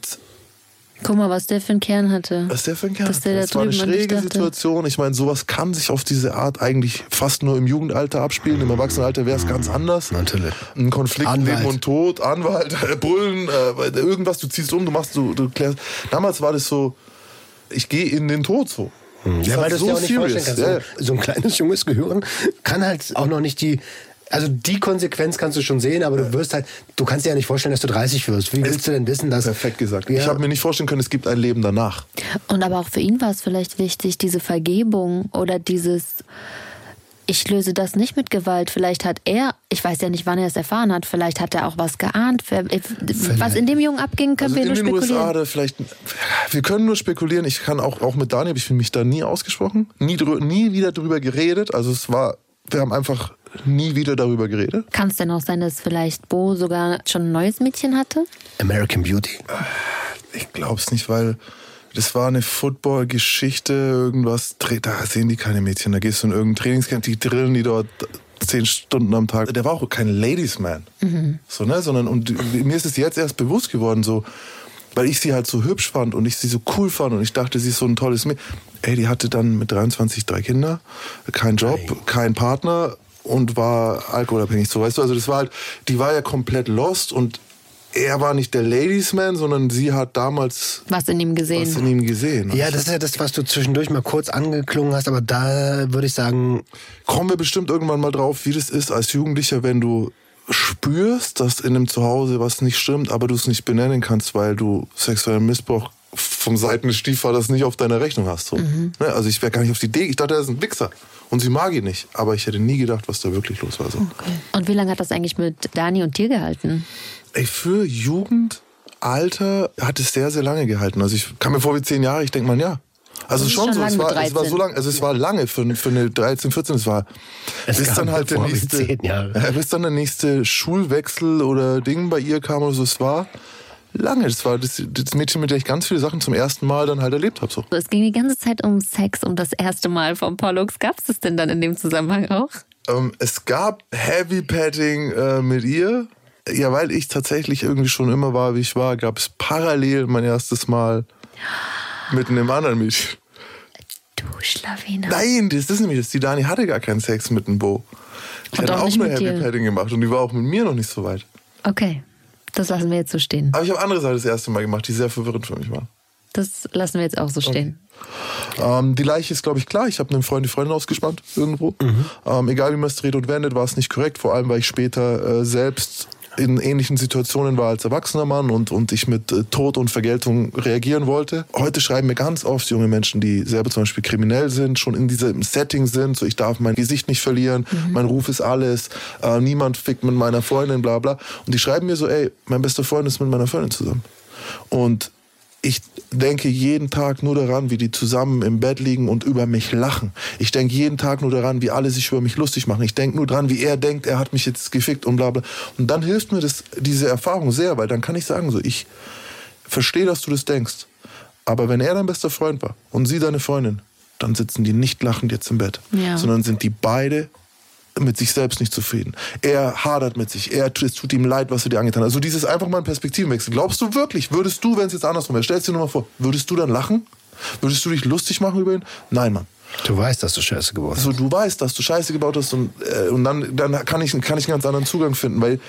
Speaker 3: Guck mal, was der für einen Kern hatte.
Speaker 5: Was der für ein Kerl?
Speaker 3: Dass der da
Speaker 5: das war eine schräge. Situation. Ich meine, sowas kann sich auf diese Art eigentlich fast nur im Jugendalter abspielen. Im Erwachsenenalter wäre es ganz anders.
Speaker 4: Natürlich.
Speaker 5: Ein Konflikt,
Speaker 4: Anwalt.
Speaker 5: Leben und Tod, Anwalt, Bullen, äh, irgendwas, du ziehst um, du machst, du, du klärst. Damals war das so, ich gehe in den Tod so. Das
Speaker 4: Ja, weil du es dir auch nicht vorstellen kannst.
Speaker 5: Ja,
Speaker 4: So, so ein kleines junges Gehirn kann halt auch noch nicht die. Also die Konsequenz kannst du schon sehen, aber du wirst halt, du kannst dir ja nicht vorstellen, dass du 30 wirst. Wie willst du denn wissen, dass.
Speaker 5: Perfekt gesagt.
Speaker 4: Ja.
Speaker 5: Ich habe mir nicht vorstellen können, es gibt ein Leben danach.
Speaker 3: Und aber auch für ihn war es vielleicht wichtig, diese Vergebung oder dieses, ich löse das nicht mit Gewalt. Vielleicht hat er, ich weiß ja nicht, wann er es erfahren hat, vielleicht hat er auch was geahnt. Wer- Was in dem Jungen abging, können
Speaker 5: Also
Speaker 3: wir
Speaker 5: in
Speaker 3: nur
Speaker 5: den
Speaker 3: spekulieren.
Speaker 5: USA, da vielleicht, wir können nur spekulieren. Ich kann auch, auch mit Daniel, ich mich da nie ausgesprochen, nie, drü- nie wieder drüber geredet. Also es war, wir haben einfach nie wieder darüber geredet.
Speaker 3: Kann es denn auch sein, dass vielleicht Bo sogar schon ein neues Mädchen hatte?
Speaker 4: American Beauty.
Speaker 5: Ich glaube es nicht, weil das war eine Football-Geschichte, irgendwas, da sehen die keine Mädchen, da gehst du in irgendein Trainingscamp, die drillen die dort zehn Stunden am Tag. Der war auch kein Ladies Man, so, ne, sondern, und mir ist es jetzt erst bewusst geworden, so, weil ich sie halt so hübsch fand und ich sie so cool fand und ich dachte, sie ist so ein tolles Mädchen. Ey, die hatte dann mit 23 drei Kinder, keinen Job, keinen Partner und war alkoholabhängig, so, weißt du, also das war halt, die war ja komplett lost und er war nicht der Ladies Man, sondern sie hat damals
Speaker 3: Was in ihm gesehen?
Speaker 5: was in ihm gesehen.
Speaker 4: Ja, das ist ja das, was du zwischendurch mal kurz angeklungen hast, aber da würde ich sagen,
Speaker 5: kommen wir bestimmt irgendwann mal drauf, wie das ist als Jugendlicher, wenn du spürst, dass in einem Zuhause was nicht stimmt, aber du es nicht benennen kannst, weil du sexuellen Missbrauch vom Seiten des Stiefvaters nicht auf deiner Rechnung hast. So. Ne, Also ich wäre gar nicht auf die Idee. Ich dachte, er ist ein Wichser. Und sie mag ihn nicht. Aber ich hätte nie gedacht, was da wirklich los war. So.
Speaker 3: Und wie lange hat das eigentlich mit Dani und dir gehalten?
Speaker 5: Ey, für Jugendalter hat es sehr, sehr lange gehalten. Also ich kam mir vor wie zehn Jahre, ich denke mal, ja. Also
Speaker 3: ist
Speaker 5: schon
Speaker 3: schon
Speaker 5: so, es war, es war
Speaker 3: 13.
Speaker 5: so lang, also es war lange für, für eine 13, 14, es war
Speaker 4: Es
Speaker 5: bis dann halt der nächste, bis dann der nächste Schulwechsel oder Ding bei ihr kam oder so, es war lange. Das war das, das Mädchen, mit der ich ganz viele Sachen zum ersten Mal dann halt erlebt habe. So.
Speaker 3: Es ging die ganze Zeit um Sex, um das erste Mal vom Pollux. Gab es das denn dann in dem Zusammenhang auch?
Speaker 5: Ähm, es gab Heavy Petting äh, mit ihr. Ja, weil ich tatsächlich irgendwie schon immer war, wie ich war, gab es parallel mein erstes Mal mit einem anderen Mädchen.
Speaker 3: Du Schlawiner.
Speaker 5: Nein, das ist nämlich das. Die Dani hatte gar keinen Sex mit dem Bo. Die
Speaker 3: Und
Speaker 5: hat
Speaker 3: auch
Speaker 5: nur
Speaker 3: mit
Speaker 5: Heavy
Speaker 3: dir.
Speaker 5: Petting gemacht und die war auch mit mir noch nicht so weit.
Speaker 3: Okay, das lassen wir jetzt so stehen.
Speaker 5: Aber ich habe andere Sachen das erste Mal gemacht, die sehr verwirrend für mich waren.
Speaker 3: Das lassen wir jetzt auch so stehen.
Speaker 5: Ähm, die Leiche ist, glaube ich, klar. Ich habe einem Freund die Freundin ausgespannt irgendwo.
Speaker 3: Mhm.
Speaker 5: Ähm, egal wie man es dreht und wendet, war es nicht korrekt. Vor allem, weil ich später äh, selbst in ähnlichen Situationen war als erwachsener Mann und, und ich mit äh, Tod und Vergeltung reagieren wollte. Heute schreiben mir ganz oft junge Menschen, die selber zum Beispiel kriminell sind, schon in diesem Setting sind, so ich darf mein Gesicht nicht verlieren, mein Ruf ist alles, äh, niemand fickt mit meiner Freundin, bla bla. Und die schreiben mir so, ey, mein bester Freund ist mit meiner Freundin zusammen. Und ich denke jeden Tag nur daran, wie die zusammen im Bett liegen und über mich lachen. Ich denke jeden Tag nur daran, wie alle sich über mich lustig machen. Ich denke nur daran, wie er denkt, er hat mich jetzt gefickt und bla bla. Und dann hilft mir das, diese Erfahrung sehr, weil dann kann ich sagen, so ich verstehe, dass du das denkst. Aber wenn er dein bester Freund war und sie deine Freundin, dann sitzen die nicht lachend jetzt im Bett,
Speaker 3: Ja.
Speaker 5: sondern sind die beide mit sich selbst nicht zufrieden. Er hadert mit sich. Er es tut ihm leid, was du dir angetan hast. Also dieses einfach mal ein Perspektivenwechsel. Glaubst du wirklich, würdest du, wenn es jetzt andersrum wäre, stellst dir nur mal vor, würdest du dann lachen? Würdest du dich lustig machen über ihn? Nein, Mann.
Speaker 4: Du weißt, dass du Scheiße gebaut hast.
Speaker 5: Also du weißt, dass du Scheiße gebaut hast und, äh, und dann, dann kann, ich, kann ich einen ganz anderen Zugang finden, weil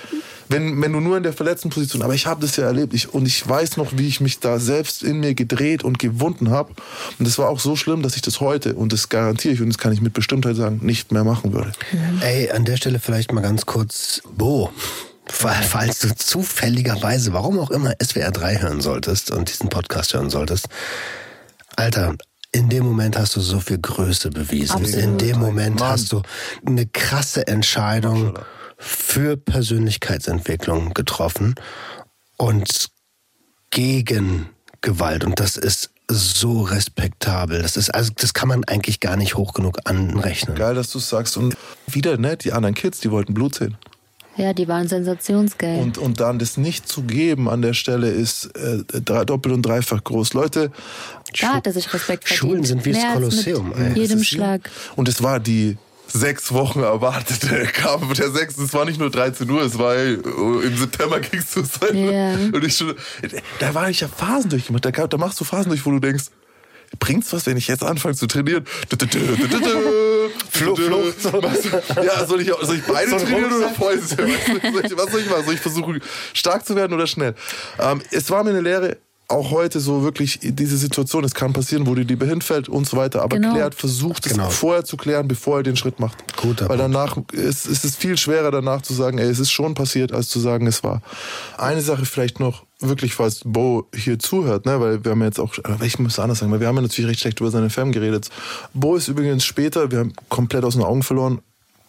Speaker 5: wenn, wenn du nur in der verletzten Position, aber ich habe das ja erlebt ich, und ich weiß noch, wie ich mich da selbst in mir gedreht und gewunden habe und das war auch so schlimm, dass ich das heute und das garantiere ich und das kann ich mit Bestimmtheit sagen, nicht mehr machen würde.
Speaker 4: Ey, an der Stelle vielleicht mal ganz kurz, Bo, fa- falls du zufälligerweise, warum auch immer, SWR 3 hören solltest und diesen Podcast hören solltest, Alter, in dem Moment hast du so viel Größe bewiesen.
Speaker 3: Absolut.
Speaker 4: In dem Moment
Speaker 5: Mann.
Speaker 4: hast du eine krasse Entscheidung für Persönlichkeitsentwicklung getroffen und gegen Gewalt. Und das ist so respektabel. Das ist, also, das kann man eigentlich gar nicht hoch genug anrechnen.
Speaker 5: Geil, dass du es sagst und wieder, ne, die anderen Kids, die wollten Blut sehen.
Speaker 3: Ja, die waren sensationsgeil.
Speaker 5: Und, und dann das nicht zu geben an der Stelle ist äh, drei, doppelt und dreifach groß. Leute,
Speaker 3: da hat er sich Respekt verdient.
Speaker 4: Schulen sind wie das Kolosseum,
Speaker 3: Mit
Speaker 4: ey.
Speaker 3: jedem Schlag.
Speaker 5: Und es war die sechs Wochen erwartete Kampf der sechs. Es war nicht nur 13 Uhr, es war ey, im September ging es zu sein.
Speaker 3: Ja.
Speaker 5: Und ich schon, da war ich ja Phasen durchgemacht. Da, da machst du Phasen durch, wo du denkst, bringt's was, wenn ich jetzt anfange zu trainieren?
Speaker 4: Fluch, Fluch, so.
Speaker 5: Was- Ja, soll ich, soll ich beide
Speaker 4: So
Speaker 5: trainieren oder. Fäuste? Was soll ich, was soll ich machen? Soll ich versuchen, stark zu werden oder schnell? Ähm, es war mir eine Lehre, auch heute so wirklich diese Situation, es kann passieren, wo die hinfällt und so weiter, aber
Speaker 3: Genau.
Speaker 5: klärt, versucht es
Speaker 4: Genau.
Speaker 5: vorher zu klären, bevor er den Schritt macht.
Speaker 4: Guter
Speaker 5: Weil danach ist, ist es viel schwerer danach zu sagen, ey, es ist schon passiert, als zu sagen, es war. Eine Sache vielleicht noch, wirklich, falls Bo hier zuhört, ne, weil wir haben jetzt auch, ich muss anders sagen, weil wir haben ja natürlich recht schlecht über seine Fam geredet. Bo ist übrigens später, wir haben komplett aus den Augen verloren.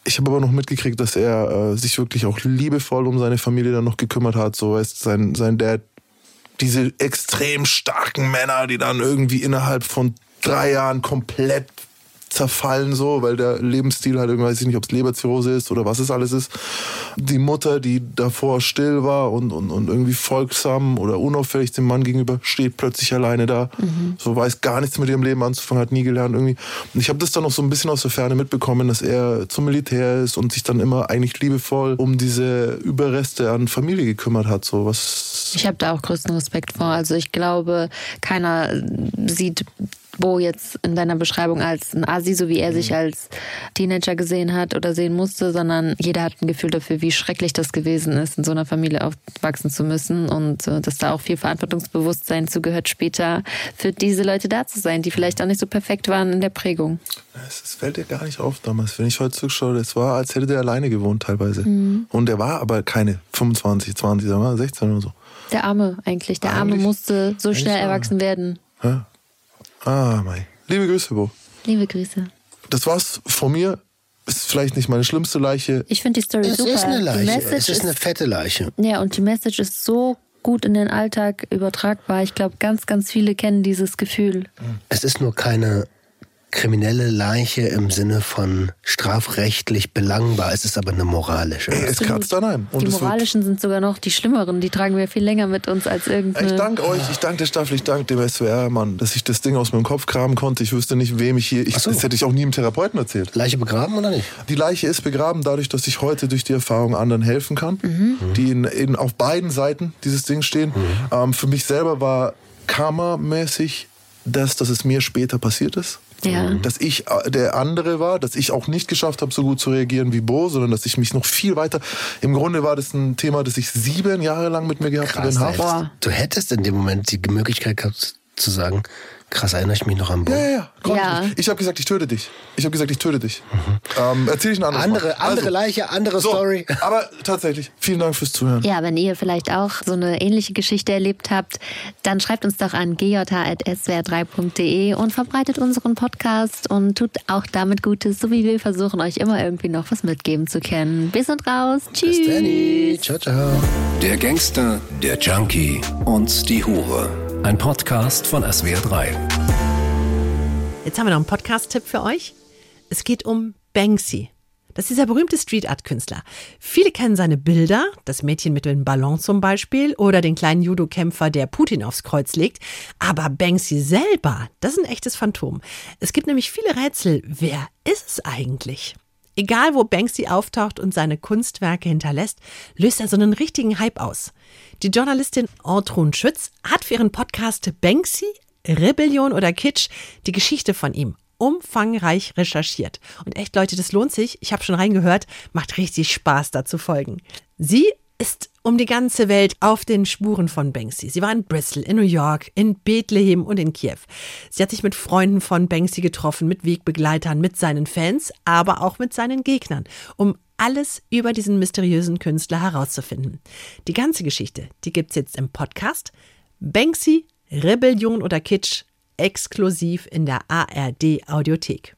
Speaker 5: Ich habe aber noch mitgekriegt, dass er äh, sich wirklich auch liebevoll um seine Familie dann noch gekümmert hat. So weißt sein, sein Dad, diese extrem starken Männer, die dann irgendwie innerhalb von drei Jahren komplett zerfallen so, weil der Lebensstil halt irgendwie, weiß ich nicht, ob es Leberzirrhose ist oder was es alles ist. Die Mutter, die davor still war und, und, und irgendwie folgsam oder unauffällig dem Mann gegenüber, steht plötzlich alleine da. So weiß gar nichts mit ihrem Leben anzufangen, hat nie gelernt irgendwie. Und ich habe das dann noch so ein bisschen aus der Ferne mitbekommen, dass er zum Militär ist und sich dann immer eigentlich liebevoll um diese Überreste an Familie gekümmert hat. So was
Speaker 3: Ich habe da auch größten Respekt vor. Also ich glaube, keiner sieht Bo jetzt in deiner Beschreibung als ein Asi, so wie er sich als Teenager gesehen hat oder sehen musste, sondern jeder hat ein Gefühl dafür, wie schrecklich das gewesen ist, in so einer Familie aufwachsen zu müssen und äh, dass da auch viel Verantwortungsbewusstsein zugehört, später für diese Leute da zu sein, die vielleicht auch nicht so perfekt waren in der Prägung.
Speaker 5: Es fällt dir gar nicht auf damals, wenn ich heute zurückschaue. Es war, als hätte der alleine gewohnt teilweise. Und er war aber keine 25, 20, er war 16 oder so.
Speaker 3: Der Arme eigentlich. Der Arme musste so schnell erwachsen werden.
Speaker 5: Ja. Ah, mei. Liebe Grüße, Bo.
Speaker 3: Liebe Grüße.
Speaker 5: Das war's von mir. Ist vielleicht nicht meine schlimmste Leiche.
Speaker 3: Ich finde die Story
Speaker 4: Es
Speaker 3: super.
Speaker 4: ist eine Leiche. Es ist eine fette Leiche.
Speaker 3: Ja, und die Message ist so gut in den Alltag übertragbar. Ich glaube, ganz, ganz viele kennen dieses Gefühl.
Speaker 4: Es ist nur keine kriminelle Leiche im Sinne von strafrechtlich belangbar. Es ist aber eine moralische.
Speaker 5: Es kratzt an einem. Und
Speaker 3: die moralischen sind sogar noch die schlimmeren. Die tragen wir viel länger mit uns als
Speaker 5: Ich
Speaker 3: irgendeine.
Speaker 5: danke euch, ich danke der Staffel, ich danke dem SWR, Mann, dass ich das Ding aus meinem Kopf kramen konnte. Ich wüsste nicht, wem ich hier. Ich,
Speaker 4: so.
Speaker 5: Das hätte ich auch nie im Therapeuten erzählt.
Speaker 4: Leiche begraben oder nicht?
Speaker 5: Die Leiche ist begraben, dadurch, dass ich heute durch die Erfahrung anderen helfen kann, die in, in, auf beiden Seiten dieses Ding stehen. Ähm, für mich selber war Karma-mäßig das, dass es mir später passiert ist.
Speaker 3: Ja.
Speaker 5: Dass ich äh, der andere war, dass ich auch nicht geschafft habe, so gut zu reagieren wie Bo, sondern dass ich mich noch viel weiter. Im Grunde war das ein Thema, das ich sieben Jahre lang mit mir gehabt habe.
Speaker 4: Du hättest in dem Moment die Möglichkeit gehabt, zu sagen, krass, erinnere ich mich noch an Bo.
Speaker 5: Ja, ja, ja. konnte
Speaker 3: Ja.
Speaker 5: Ich, ich habe gesagt, ich töte dich. Ich habe gesagt, ich töte dich. Ähm, erzähl ich ein anderes
Speaker 4: Andere,
Speaker 5: Mal.
Speaker 4: andere
Speaker 5: Also,
Speaker 4: Leiche, andere
Speaker 5: so,
Speaker 4: Story.
Speaker 5: Aber tatsächlich, vielen Dank fürs Zuhören.
Speaker 3: Ja, wenn ihr vielleicht auch so eine ähnliche Geschichte erlebt habt, dann schreibt uns doch an gj.swr3.de und verbreitet unseren Podcast und tut auch damit Gutes, so wie wir versuchen, euch immer irgendwie noch was mitgeben zu können. Wir sind raus. Tschüss.
Speaker 4: Bis Danny. Ciao, ciao.
Speaker 1: Der Gangster, der Junkie und die Hure. Ein Podcast von SWR3.
Speaker 2: Jetzt haben wir noch einen Podcast-Tipp für euch. Es geht um Banksy. Das ist dieser berühmte Street Art Künstler. Viele kennen seine Bilder, das Mädchen mit dem Ballon zum Beispiel oder den kleinen Judo-Kämpfer, der Putin aufs Kreuz legt. Aber Banksy selber, das ist ein echtes Phantom. Es gibt nämlich viele Rätsel. Wer ist es eigentlich? Egal, wo Banksy auftaucht und seine Kunstwerke hinterlässt, löst er so einen richtigen Hype aus. Die Journalistin Ortrun Schütz hat für ihren Podcast Banksy, Rebellion oder Kitsch die Geschichte von ihm umfangreich recherchiert. Und echt, Leute, das lohnt sich. Ich habe schon reingehört. Macht richtig Spaß, da zu folgen. Sie ist um die ganze Welt auf den Spuren von Banksy. Sie war in Bristol, in New York, in Bethlehem und in Kiew. Sie hat sich mit Freunden von Banksy getroffen, mit Wegbegleitern, mit seinen Fans, aber auch mit seinen Gegnern, um alles über diesen mysteriösen Künstler herauszufinden. Die ganze Geschichte, die gibt's jetzt im Podcast. Banksy, Rebellion oder Kitsch, exklusiv in der ARD Audiothek.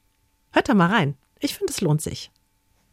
Speaker 2: Hört da mal rein. Ich finde, es lohnt sich.